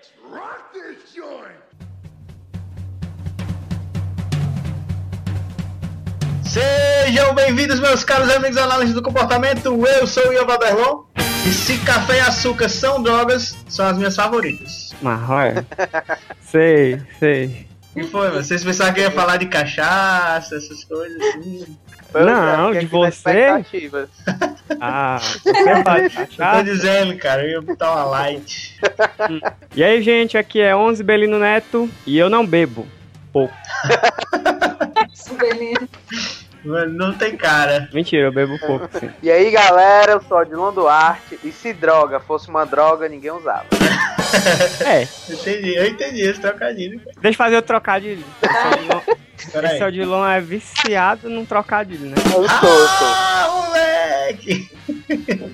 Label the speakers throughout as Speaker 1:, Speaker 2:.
Speaker 1: Let's rock this joint!
Speaker 2: Sejam bem-vindos, meus caros amigos análises do comportamento. Eu sou o Ian Vaderlon. E se café e açúcar são drogas, são as minhas favoritas.
Speaker 3: Marroia. sei, sei.
Speaker 2: E foi, mano? Vocês pensavam que eu ia falar de cachaça, essas coisas assim?
Speaker 3: Não, de você? Ah, você de
Speaker 2: Eu tô dizendo, cara, eu ia botar uma light.
Speaker 3: E aí, gente, aqui é 11 Belino Neto e eu não bebo. Pouco.
Speaker 4: Souvenir.
Speaker 2: Mano, não tem cara.
Speaker 3: Mentira, eu bebo pouco, sim.
Speaker 5: E aí galera, eu sou Odilon Duarte e se droga fosse uma droga, ninguém usava.
Speaker 3: É,
Speaker 2: Entendi, eu entendi esse trocadilho.
Speaker 3: deixa eu fazer o trocadilho. Odilon,
Speaker 2: Peraí.
Speaker 3: esse Odilon é viciado num trocadilho, né?
Speaker 5: Eu sou, eu sou.
Speaker 2: Ah, moleque!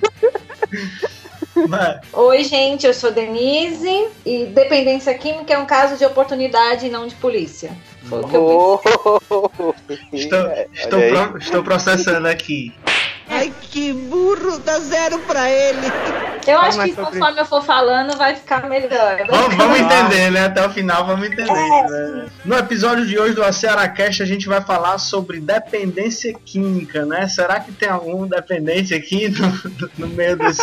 Speaker 4: Oi, gente, eu sou Denise e dependência química é um caso de oportunidade e não de polícia. Foi o que eu
Speaker 2: estou, estou,
Speaker 5: aí.
Speaker 2: pro- estou processando aqui.
Speaker 6: Ai, que burro, dá zero pra ele.
Speaker 4: Eu acho que
Speaker 3: sobre
Speaker 4: conforme eu for falando vai ficar melhor.
Speaker 2: Vamos, vamos entender, né? Até o final vamos entender. né? No episódio de hoje do Aceracast a gente vai falar sobre dependência química, né? Será que tem algum dependente aqui no, no meio dos,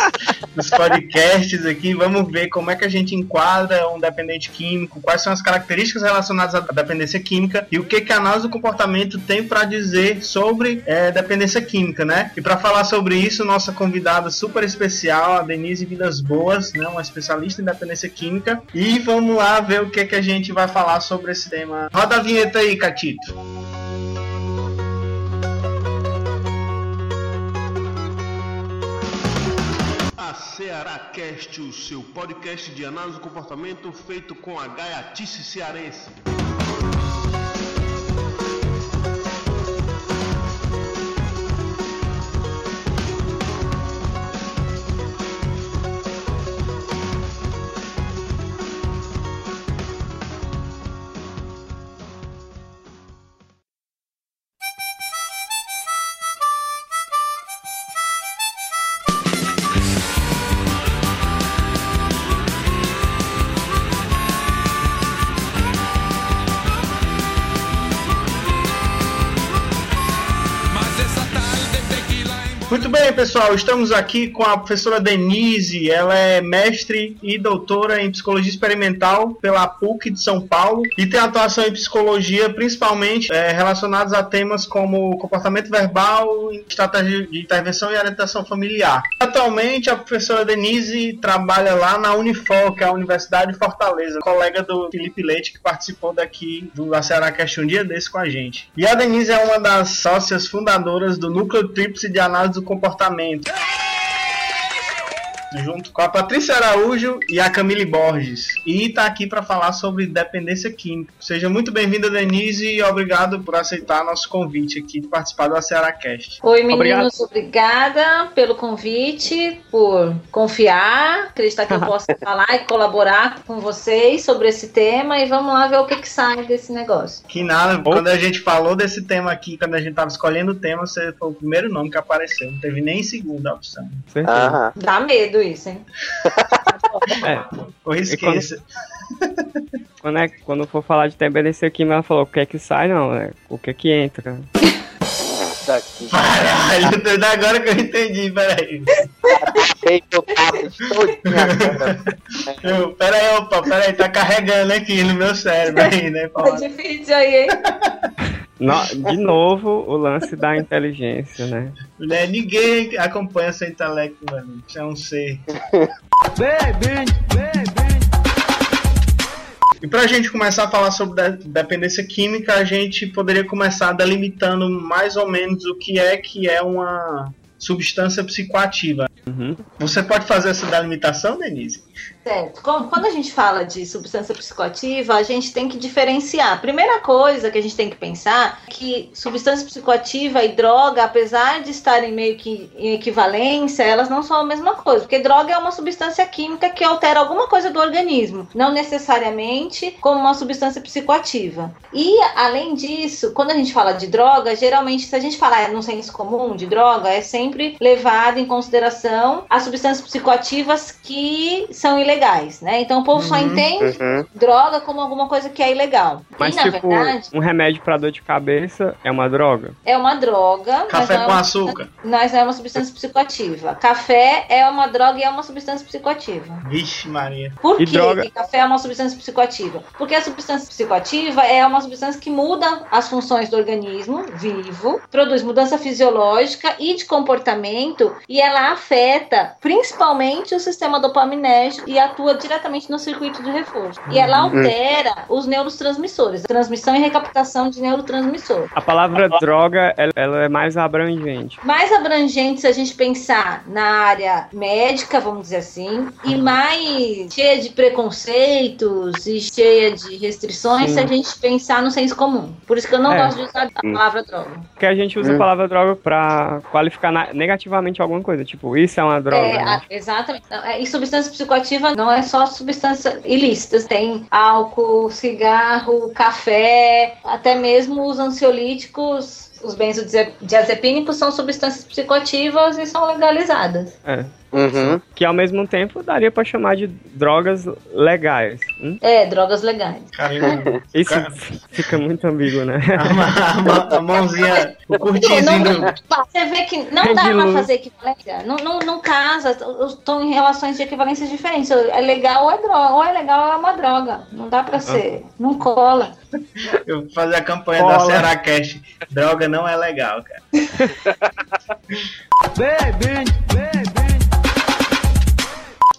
Speaker 2: dos podcasts aqui? Vamos ver como é que a gente enquadra um dependente químico, quais são as características relacionadas à dependência química e o que, que a análise do comportamento tem para dizer sobre é, dependência química, né? E para falar sobre isso, nossa convidada super especial, a Denise Vidas Boas, né? Uma especialista em dependência química. E vamos lá ver o que, que a gente vai falar sobre esse tema. Roda a vinheta aí, Catito.
Speaker 7: A Ceará Cast, o seu podcast de análise do comportamento feito com a gaiatice cearense.
Speaker 2: Pessoal, estamos aqui com a professora Denise. Ela é mestre e doutora em psicologia experimental pela PUC de São Paulo e tem atuação em psicologia, principalmente é, relacionados a temas como comportamento verbal, estratégia de intervenção e orientação familiar. Atualmente, a professora Denise trabalha lá na Unifor, que é a Universidade de Fortaleza, colega do Felipe Leite, que participou daqui do Aceracast um dia desse com a gente. E a Denise é uma das sócias fundadoras do Núcleo Tríplice de Análise do Comportamento. parlamento. Junto com a Patrícia Araújo e a Camille Borges. E está aqui para falar sobre dependência química. Seja muito bem-vinda, Denise, e obrigado por aceitar nosso convite aqui de participar do AcearaCast.
Speaker 4: Oi, meninos, obrigada pelo convite, por confiar, acreditar que eu posso falar e colaborar com vocês sobre esse tema e vamos lá ver o que, que sai desse negócio.
Speaker 2: Que nada, quando a gente falou desse tema aqui, quando a gente tava escolhendo o tema, você foi o primeiro nome que apareceu. Não teve nem segunda opção.
Speaker 3: Certeza.
Speaker 4: Dá medo isso, hein?
Speaker 3: É,
Speaker 2: Ou esqueça.
Speaker 3: quando, é, quando for falar de dependência química, ela falou o que é que sai, não, é o que é que entra.
Speaker 5: Daqui.
Speaker 2: Caralho, agora que eu entendi, peraí.
Speaker 5: Eu
Speaker 2: peraí, opa, peraí, tá carregando aqui no meu cérebro aí, né?
Speaker 4: Tá difícil aí, hein?
Speaker 3: No- de novo, o lance da inteligência, né?
Speaker 2: Né, Ninguém acompanha seu intelecto, mano. Isso é um ser. E pra gente começar a falar sobre de- dependência química, a gente poderia começar delimitando mais ou menos o que é que é uma substância psicoativa.
Speaker 3: Uhum.
Speaker 2: Você pode fazer essa delimitação, Denise?
Speaker 4: Certo. Quando a gente fala de substância psicoativa, a gente tem que diferenciar. Primeira coisa que a gente tem que pensar é que substância psicoativa e droga, apesar de estarem meio que em equivalência, elas não são a mesma coisa. Porque droga é uma substância química que altera alguma coisa do organismo, não necessariamente como uma substância psicoativa. E, além disso, quando a gente fala de droga, geralmente, se a gente falar no senso comum de droga, é sempre sempre levado em consideração as substâncias psicoativas que são ilegais, né? Então o povo só
Speaker 2: Uhum.
Speaker 4: entende
Speaker 5: Uhum.
Speaker 4: droga como alguma coisa que é ilegal.
Speaker 3: Mas,
Speaker 4: e, na
Speaker 3: tipo,
Speaker 4: verdade,
Speaker 3: um remédio pra dor de cabeça é uma droga.
Speaker 4: é uma droga. mas
Speaker 2: Café
Speaker 4: é
Speaker 2: com
Speaker 4: uma
Speaker 2: açúcar.
Speaker 4: Mas não é uma substância psicoativa. Café é uma droga e é uma substância psicoativa.
Speaker 2: Vixe, Maria.
Speaker 4: Por
Speaker 3: E
Speaker 4: que
Speaker 3: droga?
Speaker 4: que café é uma substância psicoativa? Porque a substância psicoativa é uma substância que muda as funções do organismo vivo, produz mudança fisiológica e de comportamento e ela afeta principalmente o sistema dopaminérgico e atua diretamente no circuito de reforço. E ela altera os neurotransmissores, transmissão e recaptação de neurotransmissores.
Speaker 3: A palavra droga, ela, ela é mais abrangente.
Speaker 4: mais abrangente se a gente pensar na área médica, vamos dizer assim, e mais cheia de preconceitos e cheia de restrições
Speaker 3: Sim.
Speaker 4: se a gente pensar no senso comum. Por isso que eu não
Speaker 3: É.
Speaker 4: gosto de usar a palavra droga.
Speaker 3: Porque a gente usa
Speaker 5: Hum.
Speaker 3: a palavra droga pra qualificar na- negativamente alguma coisa. Tipo, isso é uma droga.
Speaker 4: É,
Speaker 3: né?
Speaker 4: a- exatamente. É, E substância psicoativa não é só substância ilícitas. Tem álcool, cigarro, café, até mesmo os ansiolíticos, os benzodiazepínicos são substâncias psicoativas e são legalizadas.
Speaker 3: É.
Speaker 5: Uhum.
Speaker 3: Que ao mesmo tempo daria pra chamar de drogas legais. Hum?
Speaker 4: É, drogas legais.
Speaker 2: Caramba.
Speaker 3: Isso
Speaker 2: Cara.
Speaker 3: fica muito ambíguo, né?
Speaker 2: A, a a mãozinha, o curtizinho do.
Speaker 4: Você vê que não dá pra fazer equivalência. Não, não, não casa. Estão em relações de equivalências diferentes. É legal ou é droga. Ou é legal ou é uma droga. Não dá pra ser. Não cola.
Speaker 2: Eu vou fazer a campanha da
Speaker 3: Cola.
Speaker 2: Ceará Cash. Droga não é legal, cara.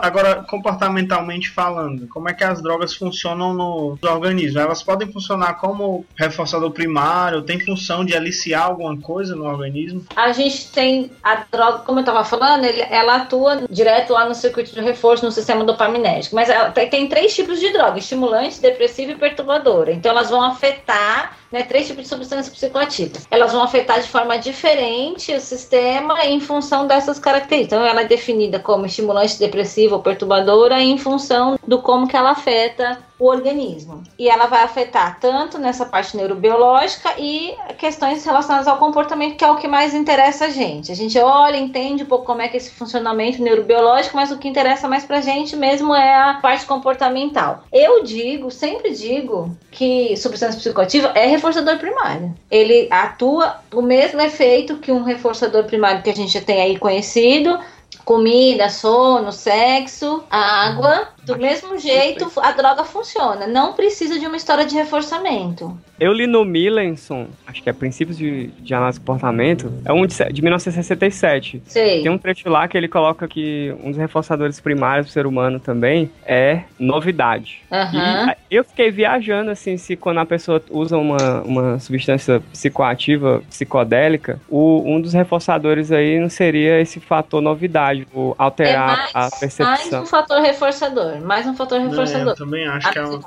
Speaker 2: Agora, comportamentalmente falando, como é que as drogas funcionam no, no organismo? Elas podem funcionar como reforçador primário, tem função de aliciar alguma coisa no organismo?
Speaker 4: A gente tem a droga, como eu tava falando, ele- ela atua direto lá no circuito de reforço no sistema dopaminérgico. Mas ela tem, tem três tipos de droga: estimulante, depressiva e perturbadora. Então elas vão afetar. Né, três tipos de substâncias psicoativas. Elas vão afetar de forma diferente o sistema em função dessas características. Então, ela é definida como estimulante, depressiva ou perturbadora em função do como que ela afeta o organismo. E ela vai afetar tanto nessa parte neurobiológica e questões relacionadas ao comportamento, que é o que mais interessa a gente. A gente olha, entende um pouco como é que é esse funcionamento neurobiológico, mas o que interessa mais pra gente mesmo é a parte comportamental. Eu digo, sempre digo, que substância psicoativa é reforçador primário. Ele atua o mesmo efeito que um reforçador primário que a gente já tem aí conhecido, comida, sono, sexo, água. Do mesmo jeito, a droga funciona. Não precisa de uma história de reforçamento.
Speaker 3: Eu li no Millenson, acho que é Princípios de, de Análise do Comportamento, é um de, de 1967.
Speaker 4: Sei.
Speaker 3: Tem um trecho lá que ele coloca que um dos reforçadores primários do ser humano também é novidade.
Speaker 4: Aham.
Speaker 3: E eu fiquei viajando, assim, se quando a pessoa usa uma, uma substância psicoativa, psicodélica, o, um dos reforçadores aí não seria esse fator novidade, o
Speaker 4: É
Speaker 3: alterar
Speaker 4: mais,
Speaker 3: a
Speaker 4: mais
Speaker 3: percepção.
Speaker 4: um fator reforçador. Mais um fator
Speaker 2: É,
Speaker 4: reforçador.
Speaker 2: eu também acho que é uma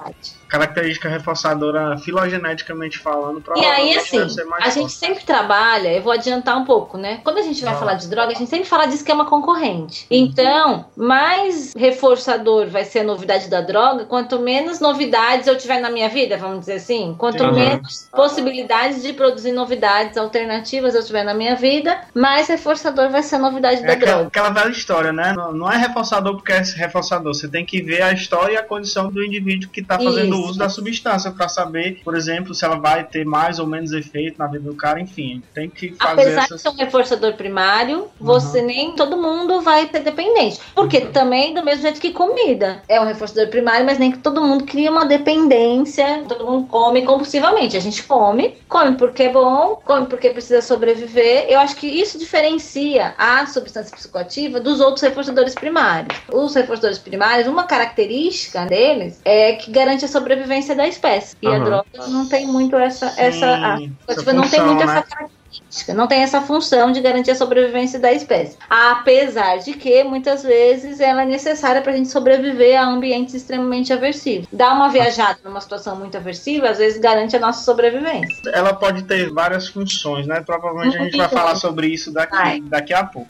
Speaker 2: característica reforçadora filogeneticamente falando.
Speaker 4: E aí, assim, a gente
Speaker 2: forte.
Speaker 4: sempre trabalha, eu vou adiantar um pouco, né? Quando a gente vai
Speaker 2: Vai
Speaker 4: falar de droga, a gente sempre fala de esquema concorrente.
Speaker 2: Uhum.
Speaker 4: Então, mais reforçador vai ser a novidade da droga, quanto menos novidades eu tiver na minha vida, vamos dizer assim, quanto menos possibilidades de produzir novidades alternativas eu tiver na minha vida, mais reforçador vai ser a novidade
Speaker 2: É
Speaker 4: da
Speaker 2: aquela,
Speaker 4: droga.
Speaker 2: aquela velha história, né? Não, não é reforçador porque é reforçador. Você tem que ver a história e a condição do indivíduo que está fazendo
Speaker 4: Isso.
Speaker 2: uso da substância para saber, por exemplo, se ela vai ter mais ou menos efeito na vida do cara. Enfim, tem que fazer
Speaker 4: Apesar
Speaker 2: essas...
Speaker 4: de ser um reforçador primário, você nem todo mundo vai ter dependente. Porque
Speaker 2: Uhum.
Speaker 4: também, do mesmo jeito que comida, é um reforçador primário, mas nem que todo mundo cria uma dependência, todo mundo come compulsivamente. A gente come, come porque é bom, come porque precisa sobreviver. Eu acho que isso diferencia a substância psicoativa dos outros reforçadores primários. Os reforçadores primários, uma característica deles é que garante a sobrevivência da espécie. E a
Speaker 3: Aham.
Speaker 4: droga não tem muito essa. essa a
Speaker 2: Sim,
Speaker 4: Tipo, não tem
Speaker 2: função,
Speaker 4: muito
Speaker 2: né?
Speaker 4: essa característica, não tem essa função de garantir a sobrevivência da espécie. Apesar de que, muitas vezes, ela é necessária para a gente sobreviver a ambientes extremamente aversivos. Dar uma viajada numa situação muito aversiva, às vezes, garante a nossa sobrevivência.
Speaker 2: Ela pode ter várias funções, né? Provavelmente a gente vai
Speaker 4: Muito.
Speaker 2: falar sobre isso daqui, daqui a pouco.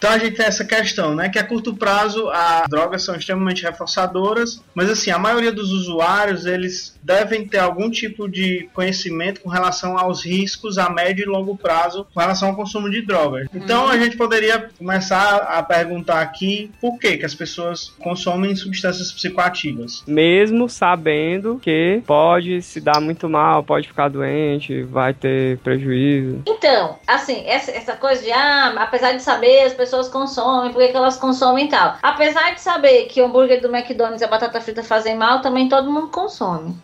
Speaker 2: Então a gente tem essa questão, né? Que a curto prazo as drogas são extremamente reforçadoras, mas assim, a maioria dos usuários, eles devem ter algum tipo de conhecimento com relação aos riscos a médio e longo prazo com relação ao consumo de drogas. Então a gente poderia começar a perguntar aqui por que, que as pessoas consomem substâncias psicoativas.
Speaker 3: Mesmo sabendo que pode se dar muito mal, pode ficar doente, vai ter prejuízo.
Speaker 4: Então, assim, essa, essa coisa de, ah, apesar de saber, as pessoas consomem, por que, elas consomem e tal. Apesar de saber que o hambúrguer do McDonald's e a batata frita fazem mal, também todo mundo consome.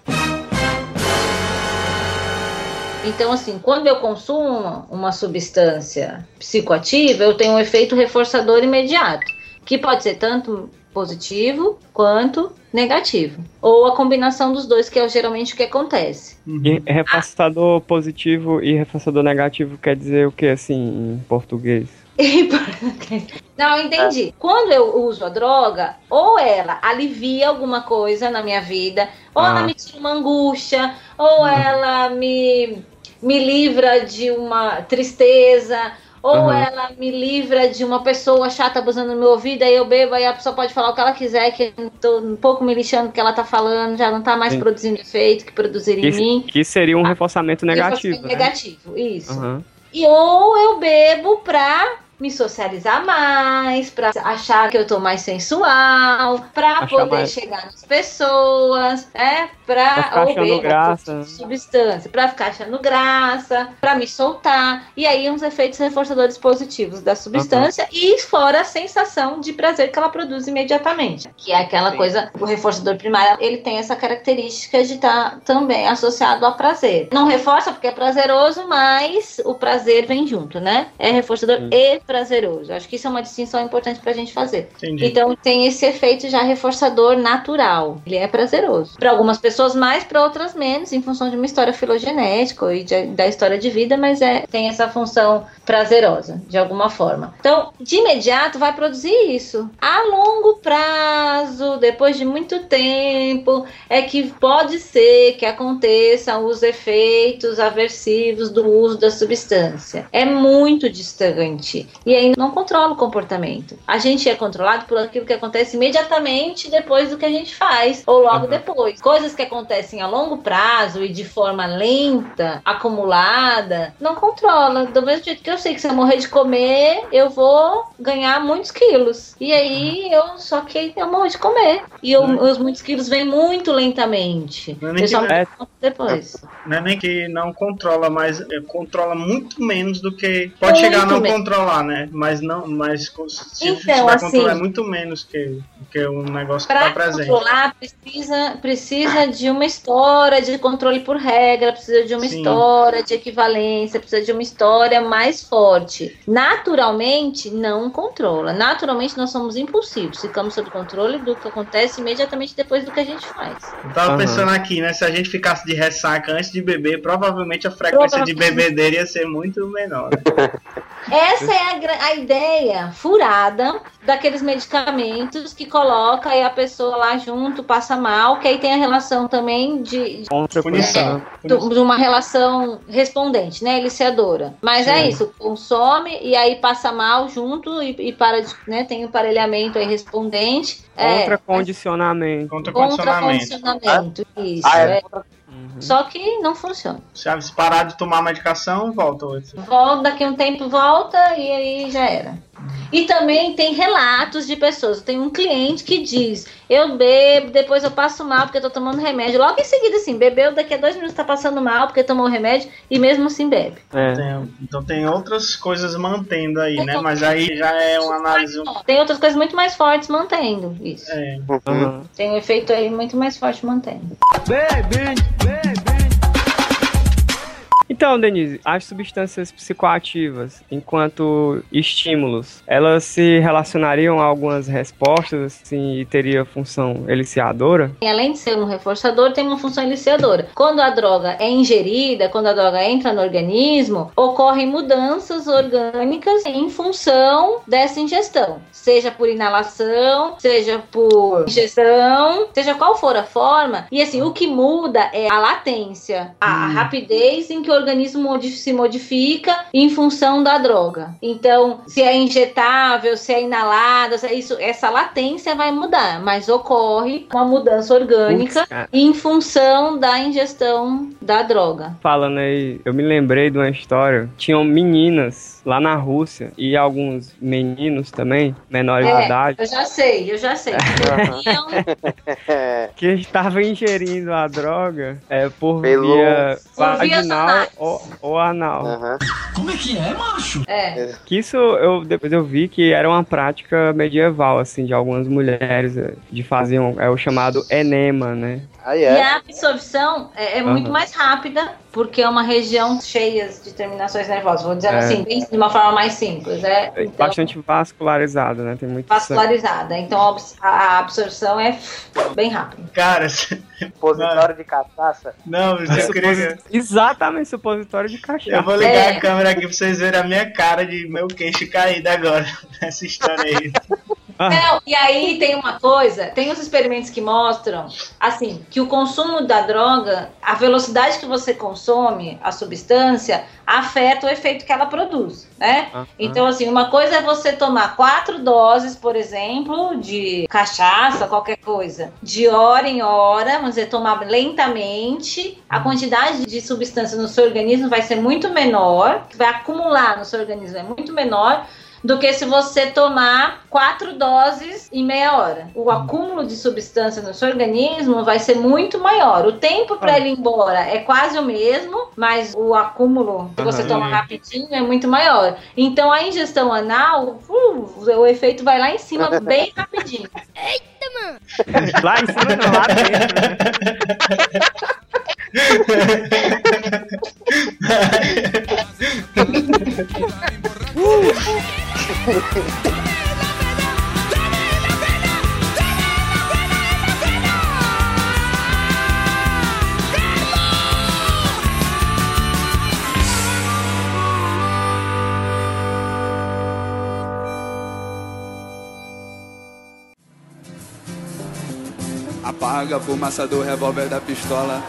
Speaker 4: Então, assim, quando eu consumo uma substância psicoativa, eu tenho um efeito reforçador imediato, que pode ser tanto positivo quanto negativo. Ou a combinação dos dois, que é geralmente o que acontece.
Speaker 3: E reforçador positivo e reforçador negativo quer dizer o que, assim, em português?
Speaker 4: Não, entendi. Quando eu uso a droga, ou ela alivia alguma coisa na minha vida, ou
Speaker 3: Ah.
Speaker 4: ela me tira uma angústia, ou ela me, me livra de uma tristeza, ou
Speaker 3: Aham.
Speaker 4: ela me livra de uma pessoa chata abusando no meu ouvido, aí eu bebo, aí a pessoa pode falar o que ela quiser, que eu tô um pouco me lixando do que ela tá falando, já não tá mais
Speaker 3: Sim.
Speaker 4: produzindo efeito que produziria em mim.
Speaker 3: Que, seria um reforçamento negativo,
Speaker 4: Reforçamento
Speaker 3: né?
Speaker 4: Negativo, isso.
Speaker 3: Aham.
Speaker 4: E ou eu bebo pra me socializar mais, pra achar que eu tô mais sensual, pra
Speaker 3: Achar
Speaker 4: poder
Speaker 3: mais-
Speaker 4: chegar nas pessoas, é, pra,
Speaker 3: Pra ficar
Speaker 4: ou
Speaker 3: achando
Speaker 4: bebo
Speaker 3: graça.
Speaker 4: substância, pra ficar achando graça, pra me soltar. E aí uns efeitos reforçadores positivos da substância e fora a sensação de prazer que ela produz imediatamente, que é aquela
Speaker 2: Sim.
Speaker 4: coisa, o reforçador primário, ele tem essa característica de estar também associado a prazer. Não reforça porque é prazeroso, mas o prazer vem junto, né? É reforçador
Speaker 3: Sim.
Speaker 4: e prazeroso. Acho que isso é uma distinção importante pra gente fazer.
Speaker 2: Entendi.
Speaker 4: Então tem esse efeito já reforçador natural. Ele é prazeroso. Para algumas pessoas mais, para outras menos, em função de uma história filogenética e de- da história de vida, mas é tem essa função prazerosa de alguma forma. Então, de imediato vai produzir isso. A longo prazo, depois de muito tempo, é que pode ser que aconteçam os efeitos aversivos do uso da substância. É muito distante. E aí não controla o comportamento. A gente é controlado por aquilo que acontece imediatamente depois do que a gente faz, ou logo
Speaker 3: Uhum.
Speaker 4: depois. Coisas que acontecem a longo prazo e de forma lenta, acumulada, não controla. Do mesmo jeito que eu sei que se eu morrer de comer, eu vou ganhar muitos quilos. E aí eu só que eu morro de comer. E eu-
Speaker 2: Uhum.
Speaker 4: os muitos quilos vêm muito lentamente.
Speaker 2: Não é nem que-
Speaker 3: é-
Speaker 4: depois.
Speaker 2: Não é nem que não controla, mas é, controla muito menos do que. Pode
Speaker 4: Muito
Speaker 2: chegar a não
Speaker 4: menos.
Speaker 2: controlar, né? Mas não. Mas se
Speaker 4: Então,
Speaker 2: tiver
Speaker 4: assim-
Speaker 2: controlar, é muito menos que, que um negócio que
Speaker 4: Para
Speaker 2: tá presente.
Speaker 4: controlar, precisa, precisa de uma história de controle por regra, precisa de uma
Speaker 2: Sim.
Speaker 4: história de equivalência, precisa de uma história mais forte. Naturalmente, não controla. Naturalmente, nós somos impulsivos, ficamos sob controle do que acontece imediatamente depois do que a gente faz.
Speaker 2: Eu tava
Speaker 3: Aham.
Speaker 2: pensando aqui, né? Se a gente ficasse de ressaca antes de beber, provavelmente a frequência de
Speaker 4: Provavelmente.
Speaker 2: bebedeira ia ser muito menor. né?
Speaker 4: Essa é a, a ideia furada daqueles medicamentos que coloca aí a pessoa lá junto, passa mal, que aí tem a relação também de,
Speaker 3: Contra
Speaker 2: Punição.
Speaker 4: do- de uma relação respondente, né, eliciadora. Mas é
Speaker 2: Sim.
Speaker 4: isso, consome e aí passa mal junto e, e para de, né, tem o emparelhamento aí respondente.
Speaker 3: Contra
Speaker 4: é,
Speaker 3: condicionamento.
Speaker 2: Contra
Speaker 4: contra
Speaker 2: condicionamento.
Speaker 4: condicionamento. Isso,
Speaker 5: Ah, é.
Speaker 4: é.
Speaker 3: Uhum.
Speaker 4: Só que não funciona.
Speaker 2: Se parar de tomar medicação, volta.
Speaker 4: Volta, daqui a um tempo volta e aí já era. E também tem relatos de pessoas. Tem um cliente que diz: Eu bebo, depois eu passo mal porque eu tô tomando remédio. Logo em seguida, assim, bebeu, daqui a dois minutos tá passando mal porque tomou o remédio e mesmo assim bebe.
Speaker 3: É.
Speaker 2: Tem- então tem outras coisas mantendo aí, né? Mas aí já é uma análise.
Speaker 4: Tem outras coisas muito mais fortes mantendo isso.
Speaker 2: É,
Speaker 3: Aham.
Speaker 4: Tem um efeito aí muito mais forte mantendo.
Speaker 3: Então, Denise, as substâncias psicoativas, enquanto estímulos, elas se relacionariam a algumas respostas assim, e teria função eliciadora?
Speaker 4: Além de ser um reforçador, tem uma função eliciadora. Quando a droga é ingerida, quando a droga entra no organismo, ocorrem mudanças orgânicas em função dessa ingestão. Seja por inalação, seja por ingestão, seja qual for a forma. E assim, o que muda é a latência, a
Speaker 2: Hum.
Speaker 4: rapidez em que o organismo se modifica em função da droga. Então, se é injetável, se é inalada, se é isso, essa latência vai mudar, mas ocorre uma mudança orgânica
Speaker 3: cara.
Speaker 4: em função da ingestão da droga.
Speaker 3: Falando aí, eu me lembrei de uma história. Tinham meninas lá na Rússia e alguns meninos também, menores de
Speaker 4: É,
Speaker 3: idade,
Speaker 4: eu já sei, eu já sei.
Speaker 3: Que estavam ingerindo a droga é, por
Speaker 5: Pelo-
Speaker 3: via vaginal
Speaker 4: anais.
Speaker 3: Ou, ou anal.
Speaker 5: aham.
Speaker 4: é.
Speaker 3: Que isso eu depois eu vi que era uma prática medieval assim de algumas mulheres eh, de fazer um, é o chamado enema, né?
Speaker 5: Aí
Speaker 4: E
Speaker 5: é.
Speaker 4: a absorção é, é muito
Speaker 3: Aham.
Speaker 4: mais rápida, porque é uma região cheia de terminações nervosas. Vou dizer
Speaker 3: É.
Speaker 4: assim, bem- de uma forma mais simples. É,
Speaker 3: É
Speaker 4: então,
Speaker 3: bastante vascularizada, né? Tem muito sangue.
Speaker 4: vascularizada. Então a abs- a absorção é bem rápida.
Speaker 2: Cara,
Speaker 5: Supositório de cachaça.
Speaker 2: não, eu queria.
Speaker 3: Suposi- Exatamente, supositório de
Speaker 2: Eu
Speaker 3: cachaça.
Speaker 2: vou ligar
Speaker 4: É.
Speaker 2: a câmera aqui pra vocês verem a minha cara de meu queixo caído agora nessa história aí.
Speaker 3: Ah.
Speaker 4: Não, e aí tem uma coisa, tem os experimentos que mostram, assim, que o consumo da droga, a velocidade que você consome a substância, afeta o efeito que ela produz, né?
Speaker 3: Ah,
Speaker 4: Então, assim, uma coisa é você tomar quatro doses, por exemplo, de cachaça, qualquer coisa, de hora em hora, vamos dizer, tomar lentamente, a quantidade de substância no seu organismo vai ser muito menor, que vai acumular no seu organismo é muito menor do que se você tomar quatro doses em meia hora. O acúmulo de substância no seu organismo vai ser muito maior. O tempo para ele ir embora é quase o mesmo, mas o acúmulo que você
Speaker 3: Aham.
Speaker 4: toma rapidinho é muito maior. Então a ingestão anal, uh, o efeito vai lá em cima bem rapidinho.
Speaker 3: Lá em cima não, lá dentro. né?
Speaker 8: Apaga a fumaça do revólver da pistola.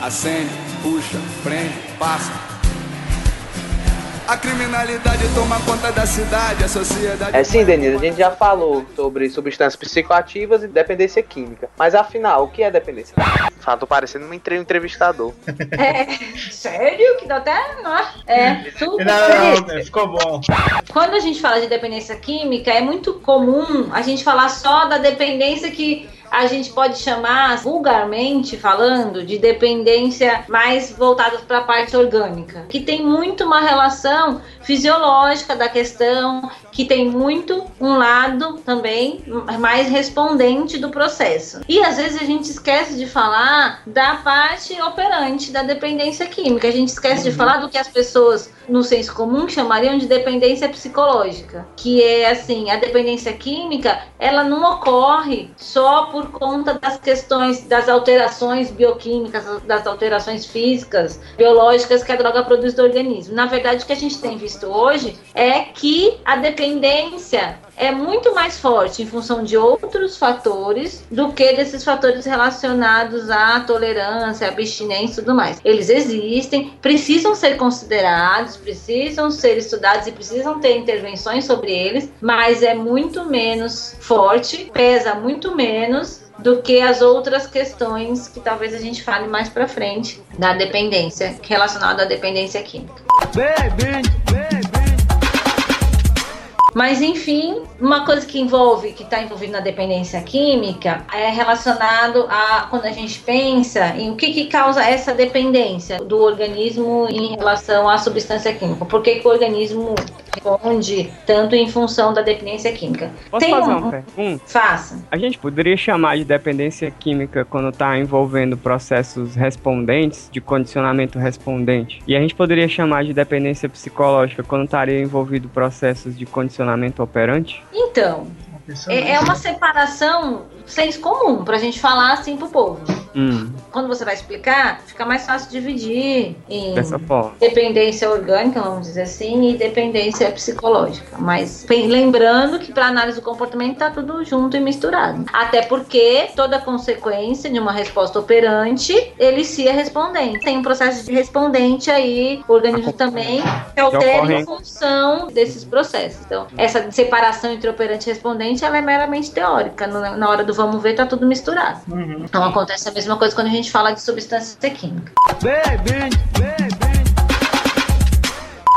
Speaker 8: Acende, puxa, prende, passa. A criminalidade toma conta da cidade, a sociedade.
Speaker 5: É sim, Denise, a gente já falou sobre substâncias psicoativas e dependência química. Mas afinal, o que é dependência? Fato parecendo um entre- entrevistador.
Speaker 4: É, sério? Que dá até. É, tudo.
Speaker 2: Não, não, ficou bom.
Speaker 4: Quando a gente fala de dependência química, é muito comum a gente falar só da dependência que a gente pode chamar, vulgarmente falando, de dependência mais voltada para a parte orgânica, que tem muito uma relação fisiológica da questão, que tem muito um lado também mais respondente do processo. E às vezes a gente esquece de falar da parte operante da dependência química, a gente esquece de falar do que as pessoas no senso comum chamariam de dependência psicológica, que é assim, a dependência química, ela não ocorre só por conta das questões das alterações bioquímicas, das alterações físicas, biológicas que a droga produz do organismo. Na verdade, o que a gente tem visto hoje é que a dependência é muito mais forte em função de outros fatores do que desses fatores relacionados à tolerância, abstinência e tudo mais. Eles existem, precisam ser considerados, precisam ser estudados e precisam ter intervenções sobre eles, mas é muito menos forte, pesa muito menos do que as outras questões que talvez a gente fale mais para frente da dependência, relacionada à dependência química. Mas enfim, uma coisa que envolve, que está envolvido na dependência química, é relacionado a quando a gente pensa em o que, que causa essa dependência do organismo em relação à substância química. Por que, que o organismo responde tanto em função da dependência química?
Speaker 3: Posso
Speaker 4: Tem
Speaker 3: fazer
Speaker 4: um-
Speaker 3: uma pergunta?
Speaker 4: Faça.
Speaker 3: A gente poderia chamar de dependência química quando está envolvendo processos respondentes, de condicionamento respondente. E a gente poderia chamar de dependência psicológica quando estaria envolvido processos de condicionamento operante?
Speaker 4: Então, é, é uma separação senso comum pra gente falar assim pro povo.
Speaker 3: Hum,
Speaker 4: Quando você vai explicar, fica mais fácil dividir em
Speaker 3: dessa forma.
Speaker 4: dependência orgânica, vamos dizer assim, e dependência psicológica. Mas lembrando que para análise do comportamento está tudo junto e misturado. Até porque toda consequência de uma resposta operante elicia respondente. Tem um processo de respondente aí, o organismo também se altera em função desses processos. Então, essa separação entre operante e respondente ela é meramente teórica. Na hora do vamos ver, tá tudo misturado. Então acontece a mesma coisa quando a gente fala de substância química.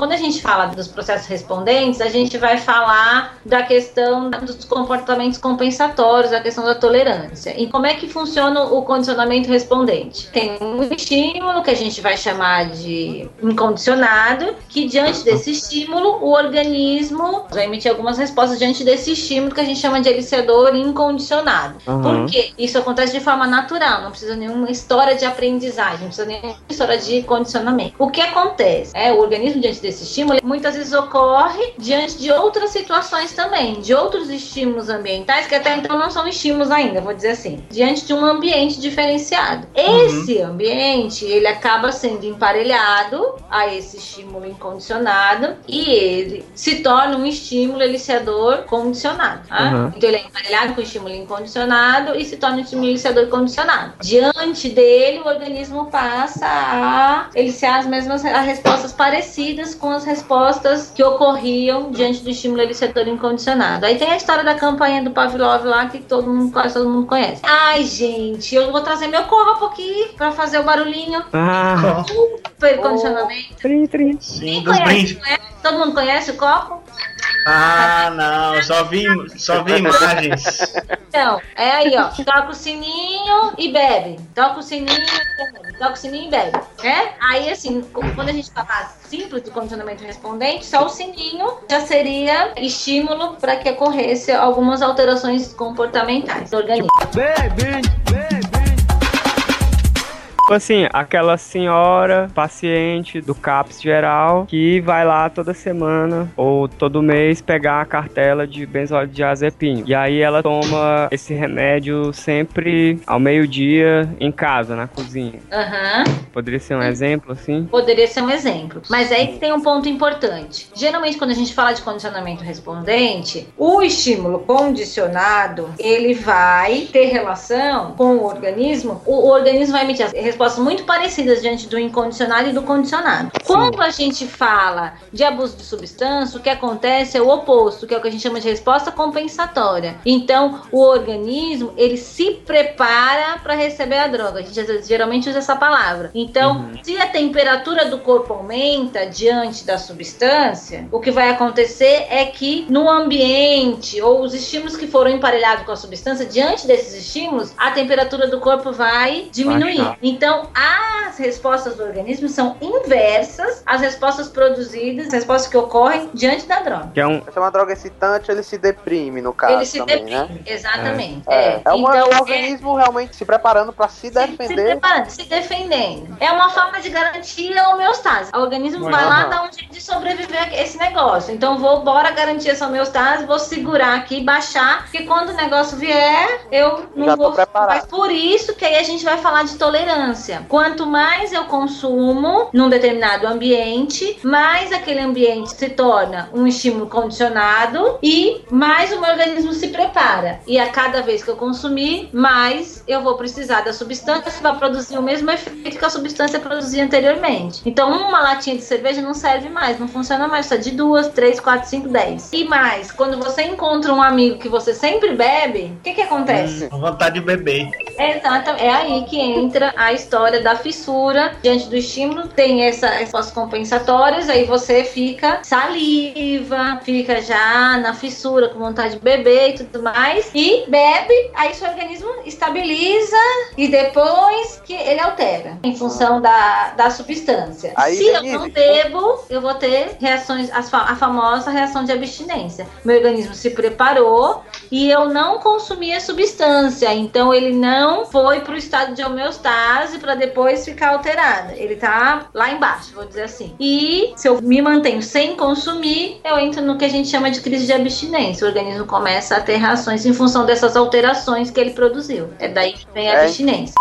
Speaker 4: Quando a gente fala dos processos respondentes, a gente vai falar da questão dos comportamentos compensatórios, da questão da tolerância. E como é que funciona o condicionamento respondente? Tem um estímulo que a gente vai chamar de incondicionado, que diante desse estímulo, o organismo vai emitir algumas respostas diante desse estímulo que a gente chama de aliciador incondicionado.
Speaker 3: Aham.
Speaker 4: Por quê? Isso acontece de forma natural, não precisa nenhuma história de aprendizagem, não precisa nenhuma história de condicionamento. O que acontece? É, o organismo diante desse estímulo muitas vezes ocorre diante de outras situações também, de outros estímulos ambientais que até então não são estímulos ainda, vou dizer assim, diante de um ambiente diferenciado. Esse ambiente, ele acaba sendo emparelhado a esse estímulo incondicionado e ele se torna um estímulo eliciador condicionado. tá?
Speaker 3: Uhum.
Speaker 4: Então ele é emparelhado com o estímulo incondicionado e se torna um estímulo eliciador condicionado. Diante dele, o organismo passa a eliciar as mesmas respostas parecidas com as respostas que ocorriam diante do estímulo eliciador incondicionado. Aí tem a história da campanha do Pavlov lá que todo mundo quase todo mundo conhece. Ai, gente, eu vou trazer meu copo aqui pra fazer o barulhinho.
Speaker 3: Ah,
Speaker 4: Super condicionamento.
Speaker 3: trim, trim.
Speaker 2: Sim, dos brindes.
Speaker 4: Todo mundo conhece o copo?
Speaker 2: Ah, não, só vi, só vi imagens.
Speaker 4: Então, é aí, ó. Toca o sininho e bebe. Toca o sininho e bebe. Toca o sininho e bebe. É? Aí, assim, quando a gente fala simples do condicionamento respondente, só o sininho já seria estímulo para que ocorresse algumas alterações comportamentais do organismo.
Speaker 3: Tipo assim, aquela senhora paciente do CAPS geral que vai lá toda semana ou todo mês pegar a cartela de benzodiazepina. E aí ela toma esse remédio sempre ao meio-dia em casa, na cozinha.
Speaker 4: Aham.
Speaker 3: Poderia ser um exemplo assim?
Speaker 4: Poderia ser um exemplo. Mas aí que tem um ponto importante. Geralmente, quando a gente fala de condicionamento respondente, o estímulo condicionado, ele vai ter relação com o organismo. O, o organismo vai emitir as respostas muito parecidas diante do incondicionado e do condicionado. Quando a gente fala de abuso de substância, o que acontece é o oposto, que é o que a gente chama de resposta compensatória. Então, o organismo, ele se prepara para receber a droga. A gente geralmente usa essa palavra. Então, se a temperatura do corpo aumenta diante da substância, o que vai acontecer é que no ambiente ou os estímulos que foram emparelhados com a substância, diante desses estímulos, a temperatura do corpo vai diminuir.
Speaker 3: Baixar.
Speaker 4: Então, as respostas do organismo são inversas às respostas produzidas, as respostas que ocorrem diante da droga.
Speaker 3: Que é um.
Speaker 5: Essa é uma droga excitante, ele se deprime, no caso
Speaker 4: Ele se
Speaker 5: também,
Speaker 4: deprime,
Speaker 5: né?
Speaker 4: exatamente.
Speaker 5: É,
Speaker 4: É.
Speaker 5: é, um
Speaker 4: Então, é-
Speaker 5: organismo realmente se preparando para se
Speaker 4: se, se,
Speaker 5: defender.
Speaker 4: preparando, se defendendo. É uma forma de garantir a homeostase. O organismo vai lá dar um jeito de sobreviver a esse negócio. Então vou bora garantir essa homeostase, vou segurar aqui, baixar, porque quando o negócio vier, eu não
Speaker 5: Já tô
Speaker 4: vou.
Speaker 5: preparado.
Speaker 4: Mas por isso que aí a gente vai falar de tolerância. Quanto mais eu consumo num determinado ambiente, mais aquele ambiente se torna um estímulo condicionado e mais o meu organismo se prepara. E a cada vez que eu consumir, mais eu vou precisar da substância vai produzir o mesmo efeito que a substância produzia anteriormente. Então, uma latinha de cerveja não serve mais, não funciona mais. Só de duas, três, quatro, cinco, dez. E mais, quando você encontra um amigo que você sempre bebe, o que que acontece?
Speaker 2: Com vontade de beber.
Speaker 4: Exato, é aí que entra a história da fissura diante do estímulo. Tem essas respostas compensatórias, aí você fica saliva, fica já na fissura, com vontade de beber e tudo mais, e bebe, aí seu organismo estabiliza e depois que ele altera em função da, da substância.
Speaker 5: Aí,
Speaker 4: Se eu não bebo, eu vou ter reações, a famosa reação de abstinência. Meu organismo se preparou e eu não consumi a substância, então ele não foi para o estado de homeostase dose para depois ficar alterada. Ele tá lá embaixo, vou dizer assim. E se eu me mantenho sem consumir, eu entro no que a gente chama de crise de abstinência. O organismo começa a ter reações em função dessas alterações que ele produziu. É daí que vem a
Speaker 5: É.
Speaker 4: abstinência.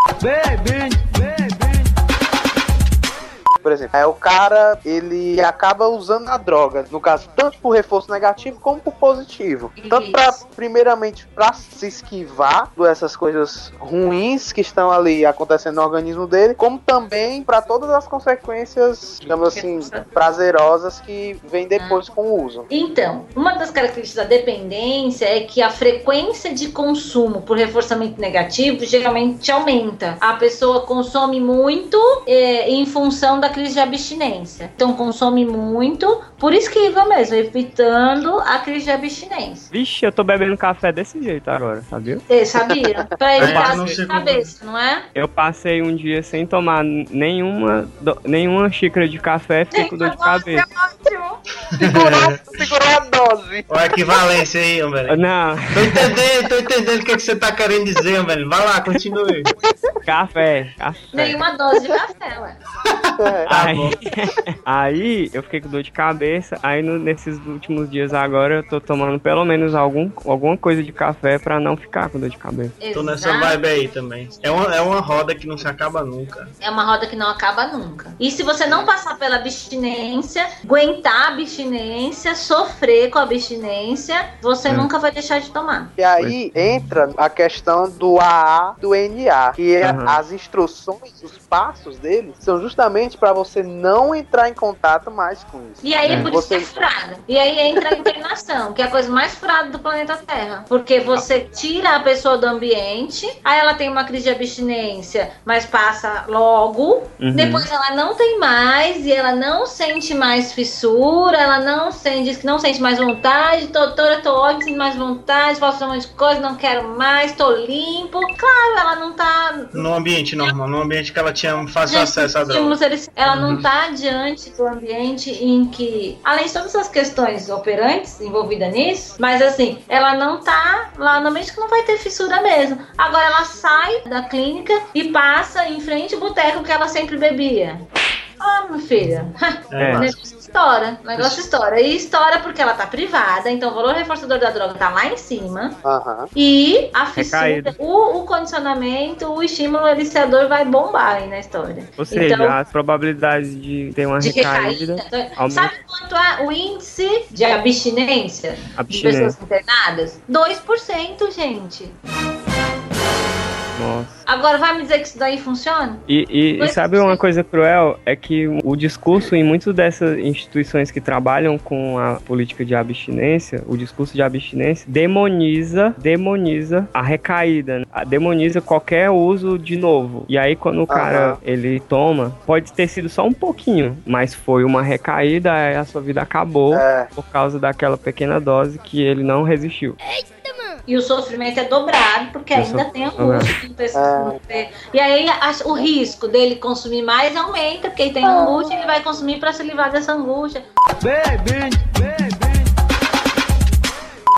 Speaker 5: Por exemplo, é o cara, ele acaba usando a droga, no caso, tanto por reforço negativo como por positivo. Tanto
Speaker 4: Isso.
Speaker 5: primeiramente, pra se esquivar dessas coisas ruins que estão ali acontecendo no organismo dele, como também pra todas as consequências, digamos assim, prazerosas que vêm depois com o uso.
Speaker 4: Então, uma das características da dependência é que a frequência de consumo por reforçamento negativo geralmente aumenta. A pessoa consome muito é, em função da crise de abstinência. Então, consome muito por esquiva mesmo, evitando a crise de abstinência.
Speaker 3: Vixe, eu tô bebendo café desse jeito agora, sabia?
Speaker 4: Você sabia? Pra evitar
Speaker 2: sei
Speaker 4: de cabeça, não é?
Speaker 3: Eu passei um dia sem tomar nenhuma, do- nenhuma xícara de café, fiquei com dor de cabeça.
Speaker 5: Segurou, segurou a dose.
Speaker 2: Olha a equivalência aí, velho.
Speaker 3: Não,
Speaker 2: Tô entendendo, tô entendendo o que, é que você tá querendo dizer, velho. Vai lá, continue.
Speaker 3: café, café.
Speaker 4: Nenhuma dose de café, ué.
Speaker 5: É.
Speaker 2: Tá
Speaker 3: aí, aí eu fiquei com dor de cabeça. Aí no- nesses últimos dias agora eu tô tomando pelo menos algum, alguma coisa de café pra não ficar com dor de cabeça.
Speaker 2: Tô nessa
Speaker 4: Exato.
Speaker 2: vibe aí também. É uma, é uma roda que não se acaba nunca.
Speaker 4: É uma roda que não acaba nunca. E se você não passar pela abstinência, aguentar a abstinência, sofrer com a abstinência, você
Speaker 2: Hum.
Speaker 4: nunca vai deixar de tomar.
Speaker 5: E aí entra a questão do AA do NA, que é
Speaker 3: Aham.
Speaker 5: as instruções, os passos dele, são justamente para você não entrar em contato mais com isso.
Speaker 4: E aí,
Speaker 2: É.
Speaker 4: por isso que é
Speaker 5: Você-
Speaker 4: furada. E aí entra a internação, que é a coisa mais furada do planeta Terra. Porque você tira a pessoa do ambiente, aí ela tem uma crise de abstinência, mas passa logo.
Speaker 3: Uhum.
Speaker 4: Depois ela não tem mais e ela não sente mais fissura, ela não sente, diz que não sente mais vontade. Doutora, tô ótima, sinto mais vontade, posso fazer um monte de coisa, não quero mais, tô limpo. Claro, ela não tá
Speaker 2: No ambiente normal, no ambiente que ela tinha fácil acesso à droga.
Speaker 4: estímulos, eles- ela
Speaker 2: Uhum.
Speaker 4: não está diante do ambiente em que, além de todas as questões operantes envolvidas nisso, mas assim, ela não tá lá no ambiente que não vai ter fissura mesmo. Agora ela sai da clínica e passa em frente ao boteco que ela sempre bebia. Ah, minha filha.
Speaker 2: É,
Speaker 4: O negócio estoura. O negócio estoura. E estoura porque ela tá privada, então o valor reforçador da droga tá lá em cima.
Speaker 5: Aham.
Speaker 4: E a fissura,
Speaker 3: Recaída.
Speaker 4: o, o condicionamento, o estímulo aliciador vai bombar aí na história.
Speaker 3: Ou seja,
Speaker 4: Então,
Speaker 3: as probabilidades de ter uma
Speaker 4: de
Speaker 3: recaída,
Speaker 4: recaída.
Speaker 3: aumenta.
Speaker 4: Sabe quanto é o índice de abstinência, de
Speaker 3: Abstinência.
Speaker 4: pessoas internadas? 2%, gente.
Speaker 3: Nossa.
Speaker 4: Agora vai me dizer que isso daí funciona?
Speaker 3: E, e- e sabe uma coisa cruel? É que o discurso em muitas dessas instituições que trabalham com a política de abstinência, o discurso de abstinência, demoniza, demoniza a recaída, né? A- demoniza qualquer uso de novo. E aí quando o cara
Speaker 5: Aham.
Speaker 3: ele toma, pode ter sido só um pouquinho, mas foi uma recaída, aí a sua vida acabou
Speaker 5: É.
Speaker 3: por causa daquela pequena dose que ele não resistiu.
Speaker 4: E o sofrimento é dobrado, porque ainda tem angústia.
Speaker 5: É.
Speaker 4: E aí a- o risco dele consumir mais aumenta, porque ele tem angústia, ele vai consumir para se livrar dessa angústia.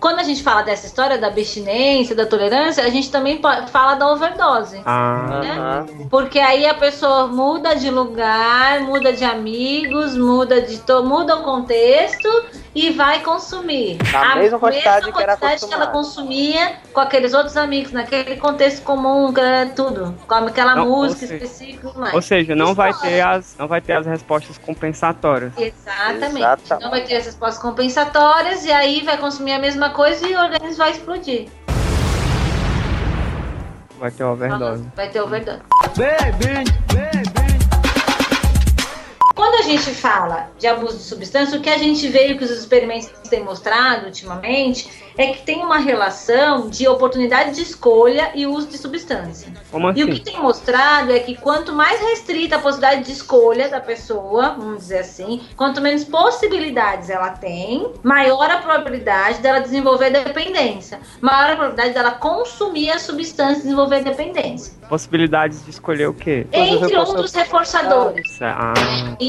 Speaker 4: Quando a gente fala dessa história da abstinência, da tolerância, a gente também fala da overdose.
Speaker 3: Ah,
Speaker 4: né? Porque aí a pessoa muda de lugar, muda de amigos, muda de muda o contexto e vai consumir.
Speaker 5: Na
Speaker 4: a
Speaker 5: mesma quantidade que era
Speaker 4: quantidade que ela consumia com aqueles outros amigos, naquele contexto comum, que era tudo. Com aquela
Speaker 3: Não,
Speaker 4: música específica. mais.
Speaker 3: ou seja, não vai ter as não vai ter as respostas compensatórias.
Speaker 4: Exatamente.
Speaker 5: Exatamente.
Speaker 4: Não vai ter as respostas compensatórias e aí vai consumir a mesma coisa e o organismo vai explodir.
Speaker 3: Vai ter overdose.
Speaker 4: Vai ter overdose. Quando a gente fala de abuso de substância, o que a gente vê e o que os experimentos têm mostrado ultimamente é que tem uma relação de oportunidade de escolha e uso de substância.
Speaker 3: Como
Speaker 4: E o que
Speaker 3: assim?
Speaker 4: tem mostrado é que quanto mais restrita a possibilidade de escolha da pessoa, vamos dizer assim, quanto menos possibilidades ela tem, maior a probabilidade dela desenvolver dependência, maior a probabilidade dela consumir a substância e desenvolver dependência.
Speaker 3: Possibilidades de escolher o quê?
Speaker 4: Entre outros reforçadores.
Speaker 3: Ah,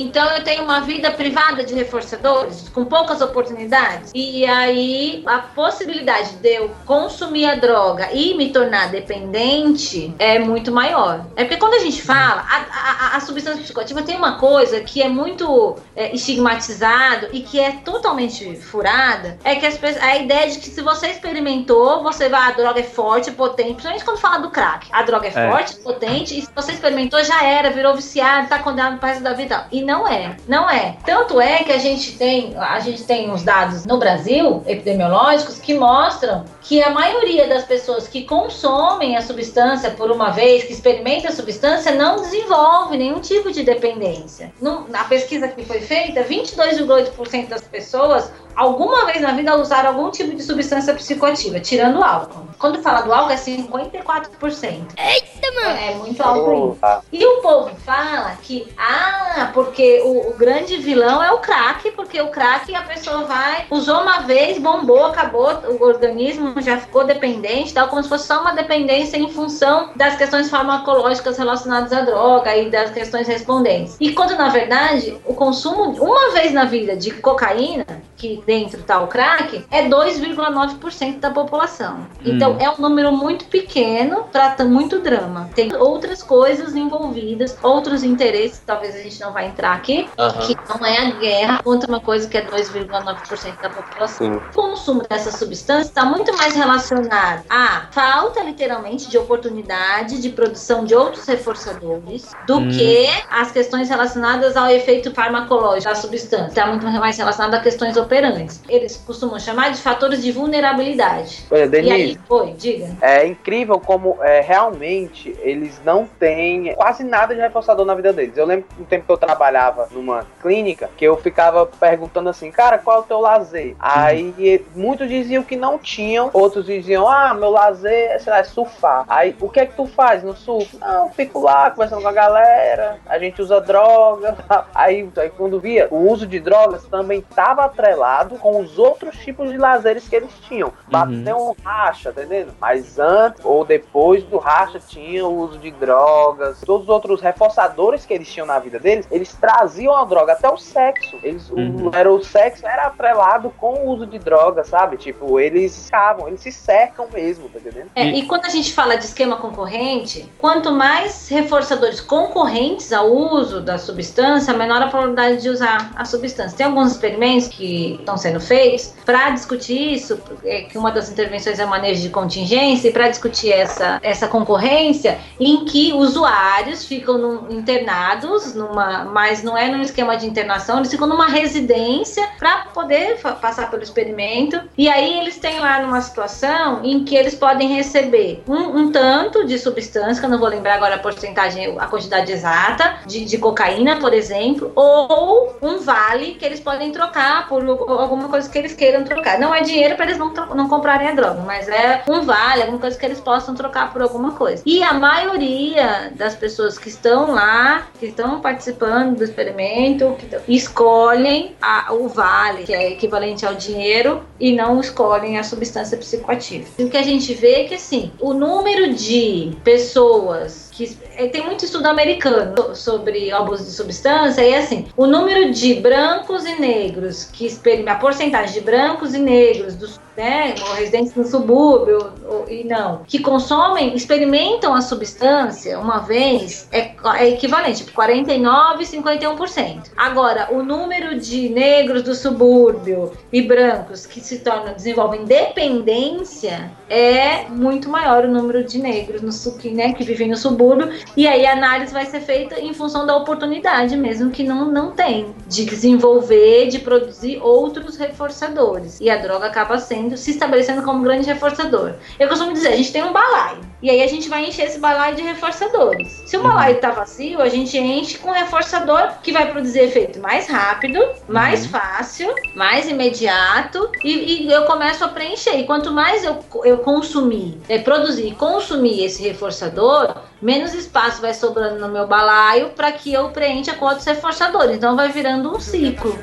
Speaker 4: Então eu tenho uma vida privada de reforçadores, com poucas oportunidades. E aí a possibilidade de eu consumir a droga e me tornar dependente é muito maior. É porque quando a gente fala, a, a, a substância psicoativa tem uma coisa que é muito é, estigmatizado e que é totalmente furada, é que as, a ideia de que se você experimentou, você vai, a droga é forte, potente, principalmente quando fala do crack. A droga é, é. forte, potente, e se você experimentou, já era, virou viciado, tá condenado pro resto da vida. E não é, não é. Tanto é que a gente tem, a gente tem uns dados no Brasil, epidemiológicos, que mostram que a maioria das pessoas que consomem a substância por uma vez, que experimenta a substância, não desenvolve nenhum tipo de dependência. No, na pesquisa que foi feita, 22,8% das pessoas alguma vez na vida usaram algum tipo de substância psicoativa, tirando o álcool. Quando fala do álcool é 54%. Eita, mano! É, é muito alto oh, E o povo fala que, ah, porque o, o, grande vilão é o crack, porque o crack a pessoa vai, usou uma vez, bombou, acabou, o organismo já ficou dependente, tal, como se fosse só uma dependência em função das questões farmacológicas relacionadas à droga e das questões respondentes. E quando, na verdade, o consumo, uma vez na vida, de cocaína, que dentro está o crack, é 2,9% da população. Então hum. é um número muito pequeno para muito drama. Tem outras coisas envolvidas, outros interesses, talvez a gente não vai entrar aqui, uh -huh. que não é a guerra contra uma coisa que é 2,9% da população. Sim. O consumo dessa substância está muito mais relacionado à falta, literalmente, de oportunidade de produção de outros reforçadores do hum. que as questões relacionadas ao efeito farmacológico da substância. Está muito mais relacionado a questões operantes eles costumam chamar de fatores de vulnerabilidade.
Speaker 5: Olha, Denise, e aí,
Speaker 4: foi, diga.
Speaker 5: É incrível como é, realmente eles não têm quase nada de reforçador na vida deles. Eu lembro um tempo que eu trabalhava numa clínica que eu ficava perguntando assim, cara, qual é o teu lazer? Aí muitos diziam que não tinham, outros diziam, ah, meu lazer é, sei lá, é surfar. Aí, o que é que tu faz no surf? Não, fico lá conversando com a galera, a gente usa droga. Aí, aí quando via, o uso de drogas também estava atrelado com os outros tipos de lazeres que eles tinham. Bater uhum. um racha, tá entendendo? Mas antes ou depois do racha tinha o uso de drogas, todos os outros reforçadores que eles tinham na vida deles, eles traziam a droga, até o sexo. Eles, uhum. o, era, o sexo era atrelado com o uso de drogas, sabe? Tipo, eles ficavam, eles se cercam mesmo, tá entendendo?
Speaker 4: É, e quando a gente fala de esquema concorrente, quanto mais reforçadores concorrentes ao uso da substância, menor a probabilidade de usar a substância. Tem alguns experimentos que estão sendo feitos. Para discutir isso, é, que uma das intervenções é manejo de contingência, e para discutir essa, essa concorrência, em que usuários ficam internados, numa, mas não é num esquema de internação, eles ficam numa residência para poder passar pelo experimento, e aí eles têm lá numa situação em que eles podem receber um, um tanto de substância, que eu não vou lembrar agora a porcentagem, a quantidade exata, de, de cocaína, por exemplo, ou um vale que eles podem trocar por alguma coisa que eles queiram trocar. Não é dinheiro para eles não, não comprarem a droga, mas é um vale, alguma coisa que eles possam trocar por alguma coisa. E a maioria das pessoas que estão lá, que estão participando do experimento, escolhem a, o vale, que é equivalente ao dinheiro, e não escolhem a substância psicoativa. O que a gente vê é que, assim, o número de pessoas que é, tem muito estudo americano sobre abuso de substância e assim, o número de brancos e negros que a porcentagem de brancos e negros dos né, residentes no subúrbio ou, e não, que consomem, experimentam a substância uma vez, é, é equivalente, 49 e 51%. Agora, o número de negros do subúrbio e brancos que se tornam, desenvolvem dependência é muito maior o número de negros no, que, né, que vivem no subúrbio, e aí a análise vai ser feita em função da oportunidade mesmo que não, não tem de desenvolver, de produzir outros reforçadores. E a droga acaba sendo se estabelecendo como grande reforçador. Eu costumo dizer, a gente tem um balaio. E aí a gente vai encher esse balaio de reforçadores. Se o balaio está vazio, a gente enche com reforçador que vai produzir efeito mais rápido, mais uhum. fácil, mais imediato. E, e, eu começo a preencher. E quanto mais eu, eu consumir, é, produzir e consumir esse reforçador, menos espaço vai sobrando no meu balaio para que eu preencha com outros reforçadores. Então vai virando um ciclo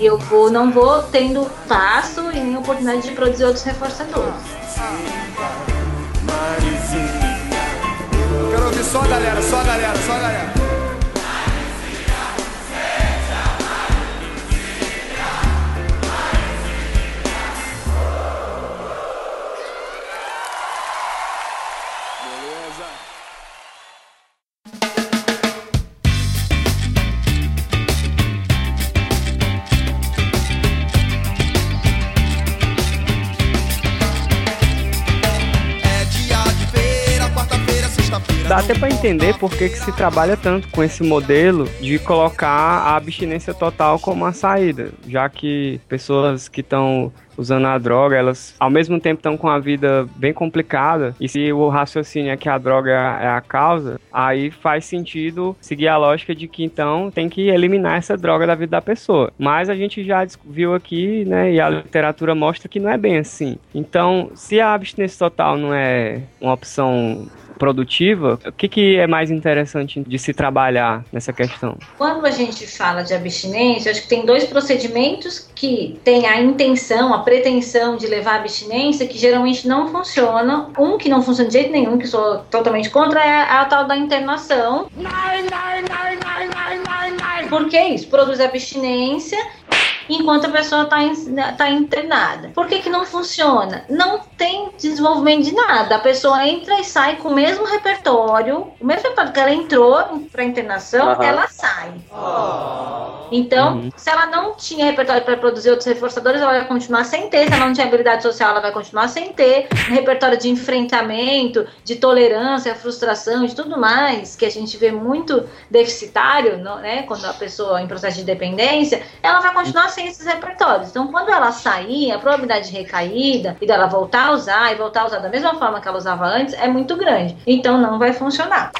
Speaker 4: eu vou, não vou tendo passo e nem oportunidade de produzir outros reforçadores.
Speaker 8: Só a galera, só a galera, só a galera.
Speaker 3: Dá até para entender por que, que se trabalha tanto com esse modelo de colocar a abstinência total como a saída, já que pessoas que estão usando a droga, elas ao mesmo tempo estão com a vida bem complicada. E se o raciocínio é que a droga é a causa, aí faz sentido seguir a lógica de que então tem que eliminar essa droga da vida da pessoa. Mas a gente já viu aqui, né, e a literatura mostra que não é bem assim. Então, se a abstinência total não é uma opção produtiva, o que, que é mais interessante de se trabalhar nessa questão?
Speaker 4: Quando a gente fala de abstinência, acho que tem dois procedimentos que têm a intenção, a pretensão de levar à abstinência, que geralmente não funcionam. Um que não funciona de jeito nenhum, que sou totalmente contra, é a, tal da internação. Por que isso? Produz abstinência enquanto a pessoa está tá internada. Por que, que não funciona? Não tem desenvolvimento de nada. A pessoa entra e sai com o mesmo repertório, o mesmo repertório que ela entrou para internação, uhum. ela sai. Oh. Então, uhum. se ela não tinha repertório para produzir outros reforçadores, ela vai continuar sem ter. Se ela não tinha habilidade social, ela vai continuar sem ter. Um repertório de enfrentamento, de tolerância, frustração, de tudo mais, que a gente vê muito deficitário, né? Quando a pessoa em processo de dependência, ela vai continuar sem esses repertórios. Então, quando ela sair, a probabilidade de recaída e dela voltar a usar e voltar a usar da mesma forma que ela usava antes é muito grande. Então, não vai funcionar.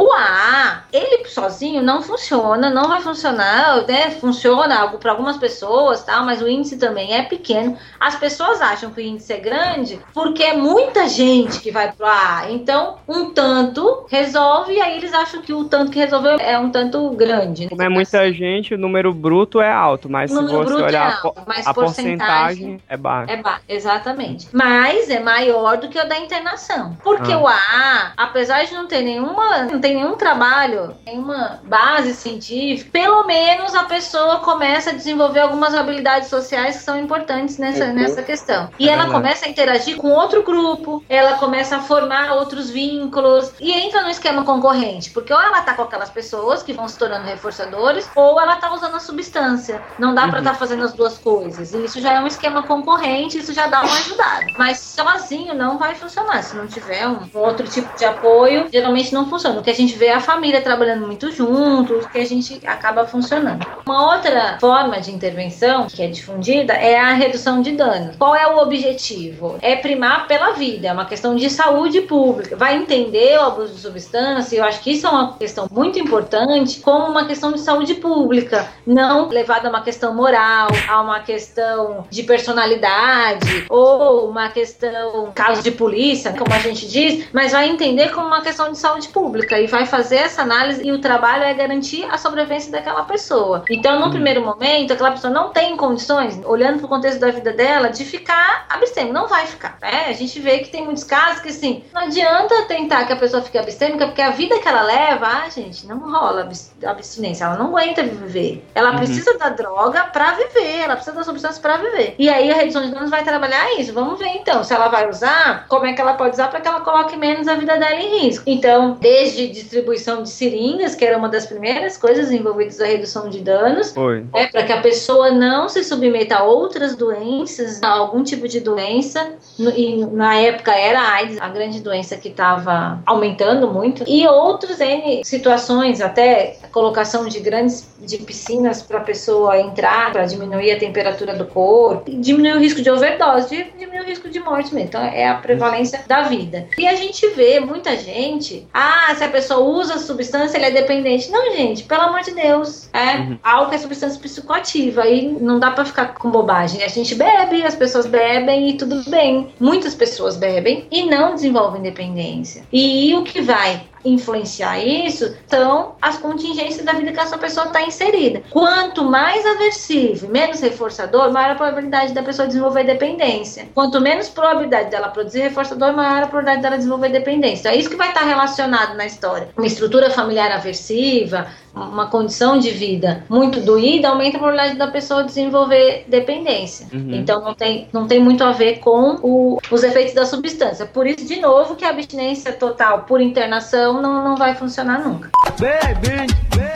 Speaker 4: O AA, ele sozinho não funciona, não vai funcionar, né? Funciona para algumas pessoas, tal, mas o índice também é pequeno. As pessoas acham que o índice é grande porque é muita gente que vai pro AA. Então, um tanto resolve e aí eles acham que o tanto que resolveu é um tanto grande.
Speaker 3: Como é muita gente, o número bruto é alto, mas se você olhar é alto, a, porcentagem é baixa.
Speaker 4: É ba exatamente. Mas é maior do que o da internação. Porque ah. o AA, apesar de não ter nenhuma não tem nenhum trabalho, nenhuma base científica, pelo menos a pessoa começa a desenvolver algumas habilidades sociais que são importantes nessa, uhum. nessa questão. E é ela verdade. começa a interagir com outro grupo, ela começa a formar outros vínculos e entra no esquema concorrente, porque ou ela tá com aquelas pessoas que vão se tornando reforçadores, ou ela tá usando a substância. Não dá uhum. para estar tá fazendo as duas coisas. E isso já é um esquema concorrente, isso já dá uma ajudada. Mas sozinho não vai funcionar. Se não tiver um outro tipo de apoio, geralmente não funciona. O que a gente vê a família trabalhando muito juntos, que a gente acaba funcionando. Uma outra forma de intervenção que é difundida é a redução de danos. Qual é o objetivo? É primar pela vida, é uma questão de saúde pública. Vai entender o abuso de substância, eu acho que isso é uma questão muito importante, como uma questão de saúde pública, não levada a uma questão moral, a uma questão de personalidade ou uma questão caso de polícia, como a gente diz, mas vai entender como uma questão de saúde pública e vai fazer essa análise e o trabalho é garantir a sobrevivência daquela pessoa. Então, no hum. primeiro momento, aquela pessoa não tem condições, olhando para o contexto da vida dela, de ficar abstêmica. Não vai ficar. Né? A gente vê que tem muitos casos que, assim, não adianta tentar que a pessoa fique abstêmica, porque a vida que ela leva, ah, gente, não rola abstinência. Ela não aguenta viver. Ela uhum. precisa da droga para viver, ela precisa da substância para viver. E aí a redução de danos vai trabalhar isso. Vamos ver então, se ela vai usar, como é que ela pode usar para que ela coloque menos a vida dela em risco. Então, desde distribuição de seringas, que era uma das primeiras coisas envolvidas na redução de danos.
Speaker 3: Foi.
Speaker 4: É, para que a pessoa não se submeta a outras doenças, a algum tipo de doença. E na época era a AIDS, a grande doença que estava aumentando muito. E outras N situações, até colocação de grandes de piscinas para a pessoa entrar, para diminuir a temperatura do corpo, diminuir o risco de overdose, diminuir o risco de morte mesmo. Então é a prevalência da vida. E a gente vê muita gente, ah, se a pessoa usa a substância, ele é dependente. Não, gente, pelo amor de Deus. É uhum. álcool é substância psicoativa. Aí não dá para ficar com bobagem. A gente bebe, as pessoas bebem e tudo bem. Muitas pessoas bebem e não desenvolvem dependência. E o que vai influenciar isso são as contingências da vida que essa pessoa está inserida. Quanto mais aversivo, menos reforçador, maior a probabilidade da pessoa desenvolver dependência. Quanto menos probabilidade dela produzir reforçador, maior a probabilidade dela desenvolver dependência. É isso que vai estar relacionado na história. Uma estrutura familiar aversiva, uma condição de vida muito doída, aumenta a probabilidade da pessoa desenvolver dependência. Uhum. Então não tem, não tem muito a ver com o, os efeitos da substância. Por isso, de novo, que a abstinência total por internação não, não vai funcionar nunca. Baby, baby.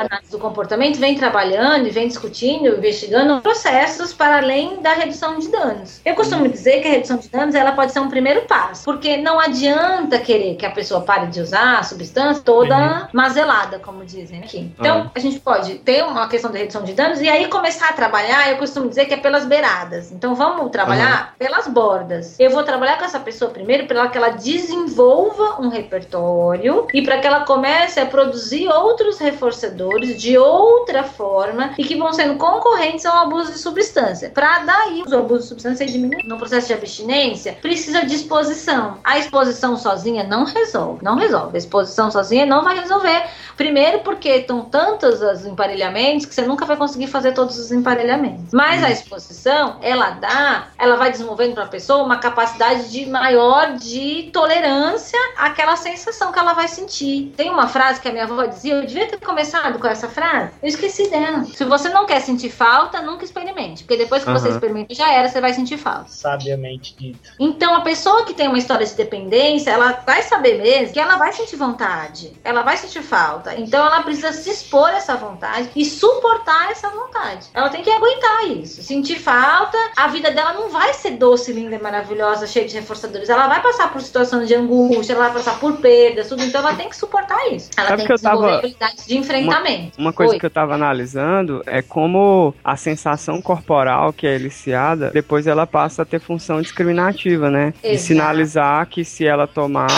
Speaker 4: Análise do comportamento vem trabalhando e vem discutindo, investigando processos para além da redução de danos. Eu costumo dizer que a redução de danos ela pode ser um primeiro passo, porque não adianta querer que a pessoa pare de usar a substância toda uhum. mazelada, como dizem aqui. Então, uhum. a gente pode ter uma questão de redução de danos e aí começar a trabalhar, eu costumo dizer que é pelas beiradas. Então, vamos trabalhar uhum. pelas bordas. Eu vou trabalhar com essa pessoa primeiro para que ela desenvolva um repertório e para que ela comece a produzir outros reforçadores de outra forma e que vão sendo concorrentes ao abuso de substância. Para daí o abuso de substância diminuir. No processo de abstinência, precisa de exposição. A exposição sozinha não resolve, não resolve. A exposição sozinha não vai resolver. Primeiro porque estão tantos os emparelhamentos que você nunca vai conseguir fazer todos os emparelhamentos. Mas a exposição, ela dá, ela vai desenvolvendo para a pessoa uma capacidade de maior de tolerância àquela sensação que ela vai sentir. Tem uma frase que a minha avó dizia, eu devia ter começado com essa frase, eu esqueci dela. Se você não quer sentir falta, nunca experimente, porque depois que uhum. você experimenta já era, você vai sentir falta.
Speaker 2: Sabiamente dito.
Speaker 4: Então a pessoa que tem uma história de dependência, ela vai saber mesmo que ela vai sentir vontade, ela vai sentir falta. Então ela precisa se expor a essa vontade e suportar essa vontade. Ela tem que aguentar isso, sentir falta. A vida dela não vai ser doce, linda e maravilhosa, cheia de reforçadores. Ela vai passar por situações de angústia, ela vai passar por perdas, tudo. Então ela tem que suportar isso. Ela
Speaker 3: Sabe
Speaker 4: tem que,
Speaker 3: que desenvolver tava...
Speaker 4: habilidades de enfrentamento.
Speaker 3: Uma, uma coisa Oi. que eu tava analisando é como a sensação corporal que é eliciada, depois ela passa a ter função discriminativa, né? Exato. De sinalizar que se ela tomar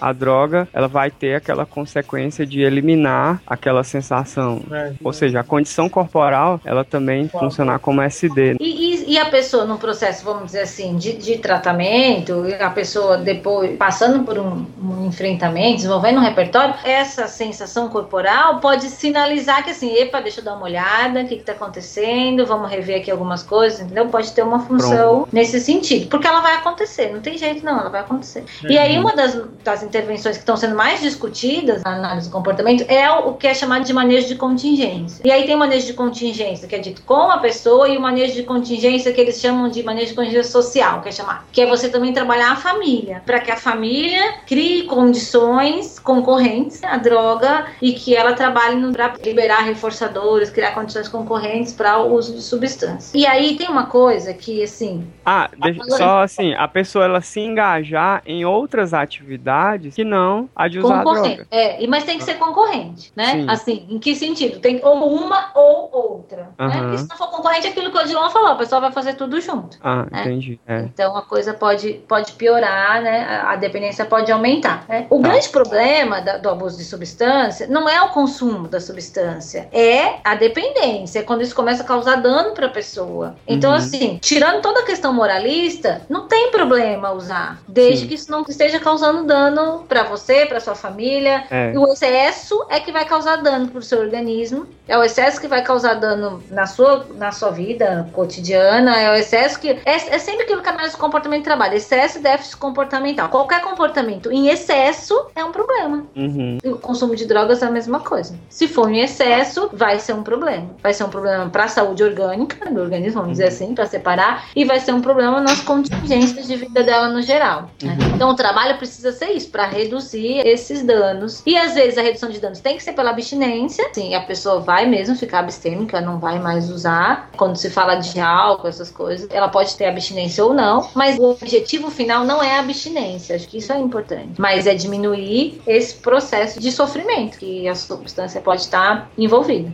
Speaker 3: a droga ela vai ter aquela consequência de eliminar aquela sensação. É, Ou seja, a condição corporal ela também funcionar como SD.
Speaker 4: E, e, e, a pessoa no processo, vamos dizer assim, de, de tratamento, a pessoa depois passando por um, um, enfrentamento, desenvolvendo um repertório, essa sensação corporal pode sinalizar que assim, epa, deixa eu dar uma olhada, o que está acontecendo, vamos rever aqui algumas coisas, entendeu? Pode ter uma função Pronto. nesse sentido, porque ela vai acontecer, não tem jeito não, ela vai acontecer. Uhum. E aí uhum. uma das, das intervenções que estão sendo mais discutidas na análise do comportamento é o que é chamado de manejo de contingência. E aí tem o manejo de contingência, que é dito com a pessoa, e o manejo de contingência que eles chamam de manejo de contingência social, que é chamar, que é você também trabalhar a família, para que a família crie condições concorrentes à droga e que ela trabalhe para liberar reforçadores, criar condições concorrentes para o uso de substâncias. E aí tem uma coisa que assim.
Speaker 3: Ah, deixa, só assim, a pessoa ela se engajar em outras atividades que não a de usar
Speaker 4: concorrente. droga. É, mas tem que ser concorrente, né? Sim. Assim, em que sentido? Tem ou uma ou outra. Uhum. Né? E se não for concorrente, é aquilo que o Odilon falou, o pessoal vai fazer tudo junto.
Speaker 3: Ah, né? entendi. É.
Speaker 4: Então a coisa pode, pode piorar, né? A dependência pode aumentar. Né? O tá. grande problema da, do abuso de substância não é o consumo da substância, é a dependência, é quando isso começa a causar dano para a pessoa. Então, uhum. assim, tirando toda a questão moralista, não tem problema usar, desde Sim. que isso não esteja causando dano para você, para sua família. É. E o excesso é que vai causar dano pro seu organismo. É o excesso que vai causar dano na sua, na sua vida cotidiana. É o excesso que. É, é sempre aquilo que a análise do comportamento trabalha: excesso e déficit comportamental. Qualquer comportamento em excesso é um problema.
Speaker 3: Uhum.
Speaker 4: O consumo de drogas é a mesma coisa. Se for em excesso, vai ser um problema. Vai ser um problema para a saúde orgânica do organismo, vamos uhum. dizer assim, para separar, e vai ser um problema nas contingências de vida dela no geral. Né? Uhum. Então o trabalho precisa ser isso para reduzir esses danos. E às vezes a redução de danos tem que ser pela abstinência. Sim, a pessoa vai mesmo ficar abstêmica, não vai mais usar. Quando se fala de álcool, essas coisas, ela pode ter abstinência ou não, mas o objetivo final não é a abstinência. Acho que isso é importante. Mas é diminuir esse processo de sofrimento que a substância pode estar envolvida.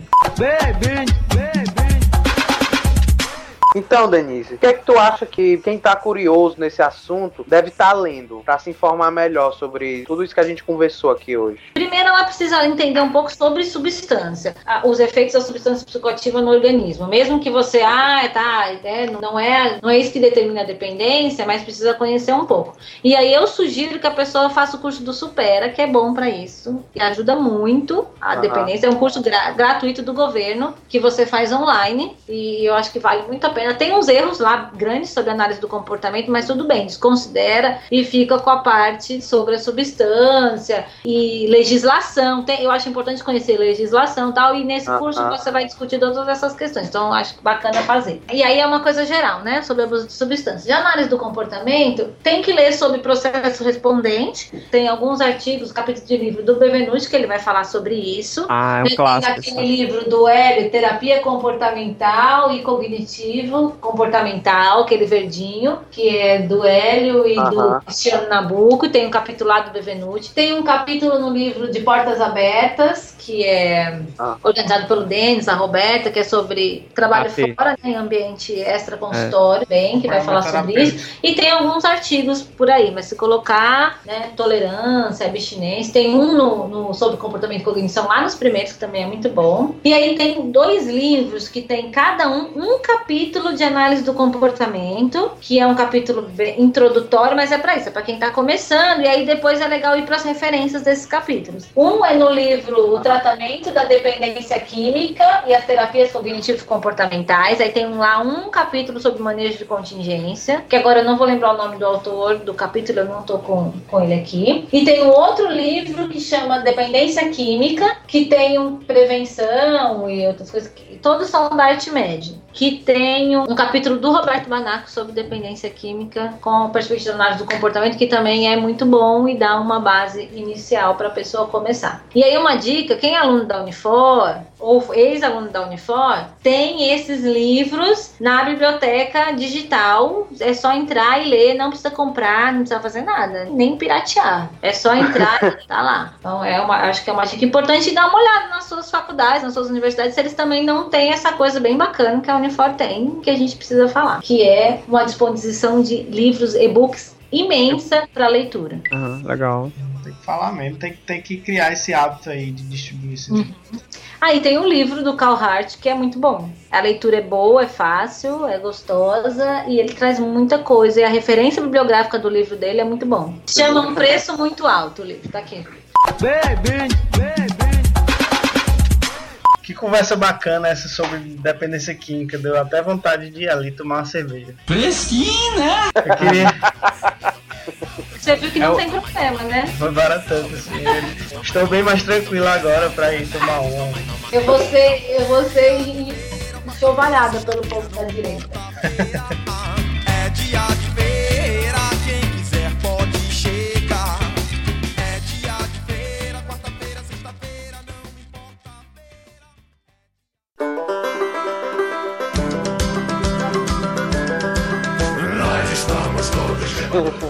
Speaker 5: Então, Denise, o que é que tu acha que quem tá curioso nesse assunto deve estar tá lendo para se informar melhor sobre tudo isso que a gente conversou aqui hoje?
Speaker 4: Primeiro, ela precisa entender um pouco sobre substância, os efeitos da substância psicoativa no organismo. Mesmo que você, ah, tá, é, não, é, não é isso que determina a dependência, mas precisa conhecer um pouco. E aí eu sugiro que a pessoa faça o curso do Supera, que é bom para isso, e ajuda muito a uhum. dependência. É um curso gra gratuito do governo que você faz online e eu acho que vale muito a pena comportamento. Tem uns erros lá grandes sobre análise do comportamento, mas tudo bem, desconsidera e fica com a parte sobre a substância e legislação. Tem, eu acho importante conhecer legislação e tal, e nesse
Speaker 5: Ah,
Speaker 4: curso
Speaker 5: ah.
Speaker 4: você vai discutir todas essas questões. Então, eu acho bacana fazer. E aí é uma coisa geral, né? Sobre abuso de substância. De análise do comportamento, tem que ler sobre processo respondente. Tem alguns artigos, capítulos de livro do Bevenuti, que ele vai falar sobre isso.
Speaker 3: Ah, é um
Speaker 4: Tem
Speaker 3: clássico.
Speaker 4: aquele livro do Hélio, Terapia Comportamental e Cognitivo Comportamental, aquele verdinho, que é do Hélio e
Speaker 5: Aham.
Speaker 4: do Cristiano Nabuco. Tem um capítulo lá do Bevenuti. Tem um capítulo no livro de Portas Abertas, que é
Speaker 5: Ah.
Speaker 4: organizado pelo Denis, a Roberta, que é sobre trabalho
Speaker 3: AT.
Speaker 4: fora, né, em ambiente extra consultório, bem, que vai falar sobre isso. E tem alguns artigos por aí, mas se colocar, né, tolerância, abstinência, tem um no, no- sobre comportamento e cognição lá nos primeiros, que também é muito bom. E aí tem dois livros que tem cada um um capítulo de análise do comportamento, que é um capítulo introdutório, mas é para isso, é para quem tá começando, e aí depois é legal ir para as referências desses capítulos. Um é no livro O Tratamento da Dependência Química e as Terapias Cognitivo-Comportamentais, aí tem lá um capítulo sobre manejo de contingência, que agora eu não vou lembrar o nome do autor do capítulo, eu não tô com, com ele aqui. E tem um outro livro que chama Dependência Química, que tem um prevenção e outras coisas, que, todos são da arte média. Que tem um, capítulo do Roberto Banaco sobre dependência química com perspectiva de análise do comportamento, que também é muito bom e dá uma base inicial para a pessoa começar. E aí uma dica, quem é aluno da Unifor ou ex-aluno da Unifor, tem esses livros na biblioteca digital, é só entrar e ler, não precisa comprar, não precisa fazer nada, nem piratear. É só entrar e tá lá. Então é uma, acho que é uma dica importante dar uma olhada nas suas faculdades, nas suas universidades, se eles também não têm essa coisa bem bacana que a Unifor tem, que a gente precisa falar, que é uma disposição de livros, e-books imensa para leitura.
Speaker 3: Aham, legal.
Speaker 2: Tem que falar mesmo, tem, que- tem que criar esse hábito aí de distribuir esse
Speaker 4: Hum. Aí tem um livro do Carl Hart que é muito bom. A leitura é boa, é fácil, é gostosa e ele traz muita coisa. E a referência bibliográfica do livro dele é muito bom. Chama Um Preço Muito Alto o livro, tá aqui.
Speaker 2: Que conversa bacana essa sobre dependência química. Deu até vontade de ir ali tomar uma cerveja.
Speaker 9: Fresquinha!
Speaker 2: Eu queria.
Speaker 4: Você viu que
Speaker 3: É
Speaker 4: não
Speaker 3: o-
Speaker 4: tem problema, né?
Speaker 2: Foi baratando assim. Estou bem mais tranquilo agora pra ir tomar uma.
Speaker 4: Eu vou ser, eu vou ser enxovalhada pelo povo da direita.
Speaker 8: É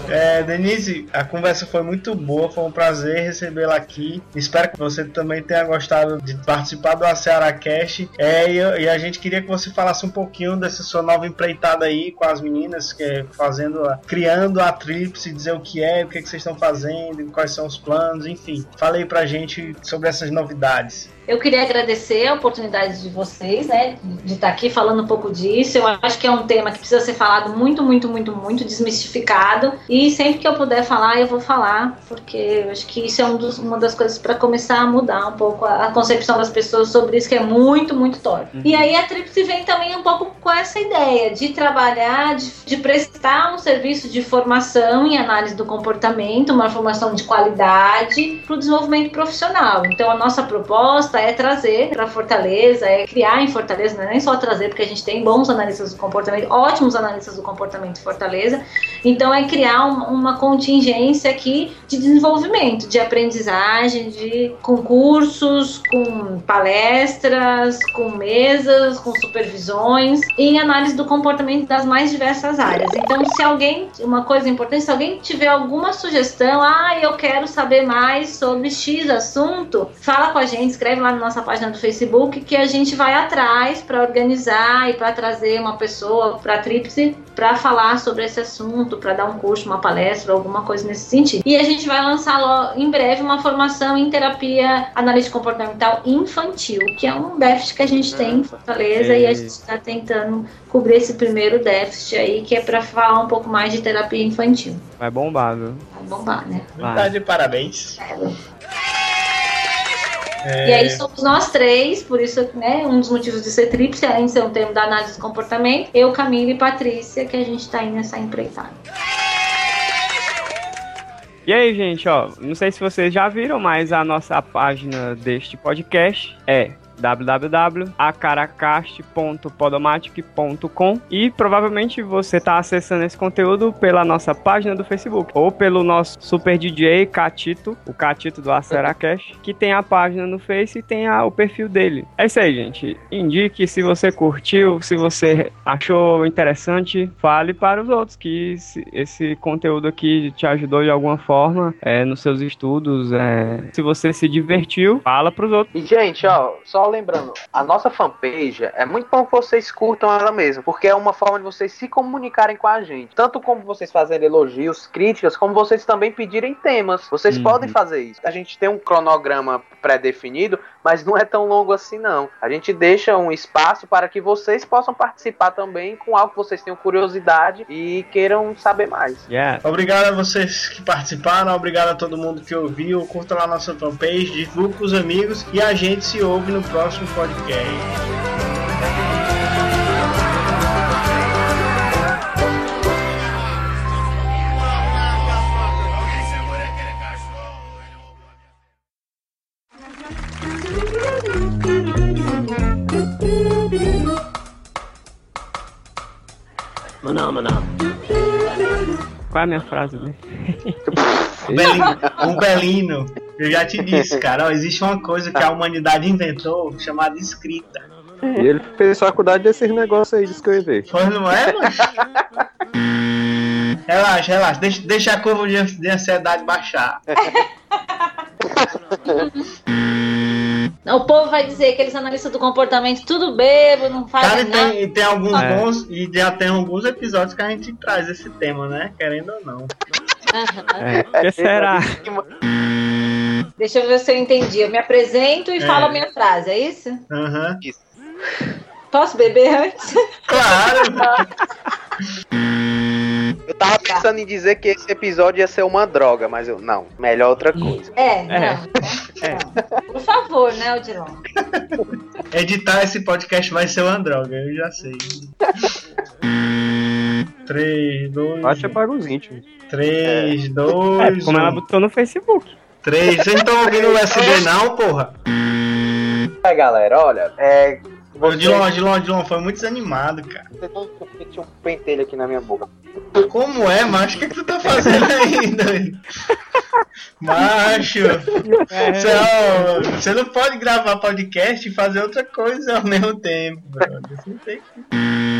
Speaker 8: É,
Speaker 2: Denise, a conversa foi muito boa, foi um prazer recebê-la aqui. Espero que você também tenha gostado de participar do Aceara Cast. É, e, a gente queria que você falasse um pouquinho dessa sua nova empreitada aí com as meninas, que é fazendo, criando a Tríplice, dizer o que é, o que, é que vocês estão fazendo, quais são os planos, enfim. Fale aí pra gente sobre essas novidades.
Speaker 4: Eu queria agradecer a oportunidade de vocês, né, de estar aqui falando um pouco disso. Eu acho que é um tema que precisa ser falado muito, muito, muito, muito desmistificado. E sempre que eu puder falar, eu vou falar, porque eu acho que isso é um dos- uma das coisas para começar a mudar um pouco a, a concepção das pessoas sobre isso, que é muito, muito torto. E aí a Tríplice vem também um pouco com essa ideia de trabalhar, de, de prestar um serviço de formação em análise do comportamento, uma formação de qualidade para o desenvolvimento profissional. Então a nossa proposta é trazer para Fortaleza, é criar em Fortaleza, não é nem só trazer, porque a gente tem bons analistas do comportamento, ótimos analistas do comportamento em Fortaleza. Então é criar um- uma contingência aqui de desenvolvimento, de aprendizagem, de concursos, com palestras, com mesas, com supervisões em análise do comportamento das mais diversas áreas. Então, se alguém, uma coisa importante, se alguém tiver alguma sugestão, ah, eu quero saber mais sobre X assunto, fala com a gente, escreve lá na nossa página do Facebook que a gente vai atrás para organizar e para trazer uma pessoa para a Tríplice para falar sobre esse assunto, para dar um curso, uma palestra, alguma coisa nesse sentido. E a gente vai lançar lo- em breve uma formação em terapia analítica comportamental infantil, que é um déficit que a gente tem em Fortaleza e a gente está tentando cobrir esse primeiro déficit aí, que é para falar um pouco mais de terapia infantil.
Speaker 3: Vai bombar, viu?
Speaker 4: Vai bombar, né?
Speaker 3: Vai.
Speaker 2: Tá de parabéns. É.
Speaker 4: E aí somos nós três, por isso, né, um dos motivos de ser tríplice, além de ser um termo da análise do comportamento, eu, Camila e Patrícia, que a gente tá aí nessa empreitada.
Speaker 3: E aí, gente, ó, não sei se vocês já viram, mas a nossa página deste podcast é www.acaracast.podomatic.com e provavelmente você está acessando esse conteúdo pela nossa página do Facebook ou pelo nosso super DJ Catito, o Catito do Aceracast, que tem a página no Face e tem a- o perfil dele. É isso aí, gente. Indique se você curtiu, se você achou interessante, fale para os outros que esse, conteúdo aqui te ajudou de alguma forma é, nos seus estudos. é. se você se divertiu, fala para os outros.
Speaker 5: E, gente, ó, só lembrando, a nossa fanpage é muito bom que vocês curtam ela mesmo, porque é uma forma de vocês se comunicarem com a gente. Tanto como vocês fazerem elogios, críticas, como vocês também pedirem temas. Vocês
Speaker 3: Uhum.
Speaker 5: podem fazer isso. A gente tem um cronograma pré-definido, mas não é tão longo assim, não. A gente deixa um espaço para que vocês possam participar também com algo que vocês tenham curiosidade e queiram saber mais.
Speaker 3: Yeah.
Speaker 2: Obrigado a vocês que participaram, obrigado a todo mundo que ouviu. Curta lá nossa fanpage, divulgue com os amigos e a gente se ouve no próximo podcast.
Speaker 3: Qual é a minha frase dele?
Speaker 2: Belino, um Belino. Eu já te disse, cara, ó, existe uma coisa que a humanidade inventou chamada escrita.
Speaker 9: E ele fez faculdade desses negócios aí de escrever.
Speaker 2: Pois não é, mano? Relaxa, relaxa, deixa, deixa a curva de, de ansiedade baixar.
Speaker 4: O povo vai dizer que eles analistas do comportamento tudo bebo, não
Speaker 2: Cara,
Speaker 4: fazem
Speaker 2: e
Speaker 4: nada.
Speaker 2: tem, e tem alguns
Speaker 3: É.
Speaker 2: bons, e já tem alguns episódios que a gente traz esse tema, né? Querendo ou não.
Speaker 3: É, o que será?
Speaker 4: Deixa eu ver se eu entendi. Eu me apresento e
Speaker 2: É.
Speaker 4: falo a minha frase, é isso?
Speaker 2: Aham.
Speaker 4: Posso beber antes?
Speaker 2: Claro!
Speaker 5: Eu tava pensando em dizer que esse episódio ia ser uma droga, mas eu não, melhor outra coisa.
Speaker 4: É,
Speaker 3: É.
Speaker 4: não. não. Por favor, né, Odilon?
Speaker 2: Editar esse podcast vai ser uma droga, eu já sei. 3, 2,
Speaker 9: Baixa para os íntimos.
Speaker 2: 3,
Speaker 3: É,
Speaker 2: 2,
Speaker 3: como ela
Speaker 2: 1.
Speaker 3: botou no Facebook.
Speaker 2: 3. Vocês não estão ouvindo o USB não, porra?
Speaker 5: É, galera, olha, é. Você,
Speaker 2: Odilon, Odilon, Odilon, foi muito desanimado, cara.
Speaker 5: você tinha um pentelho aqui na minha boca.
Speaker 2: Como é, macho? O que, que tu tá fazendo doido? Macho, você, ó, você não pode gravar podcast e fazer outra coisa ao mesmo tempo, brother. Você não tem que...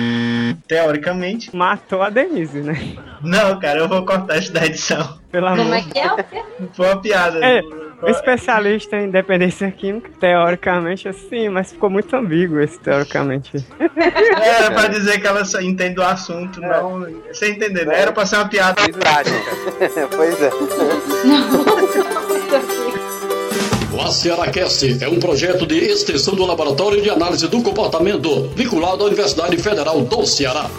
Speaker 2: Teoricamente.
Speaker 3: Matou a Denise, né?
Speaker 2: Não, cara, eu vou cortar isso da edição.
Speaker 3: Pelo amor.
Speaker 4: Como é que é?
Speaker 2: Foi uma piada.
Speaker 3: É, O especialista em dependência química, teoricamente assim, mas ficou muito ambíguo esse teoricamente.
Speaker 2: Era pra dizer que ela só entende o assunto, não. Você entendeu? né? Era pra ser uma piada.
Speaker 5: Pois é.
Speaker 10: O AcearaCast é um projeto de extensão do Laboratório de Análise do Comportamento, vinculado à Universidade Federal do Ceará.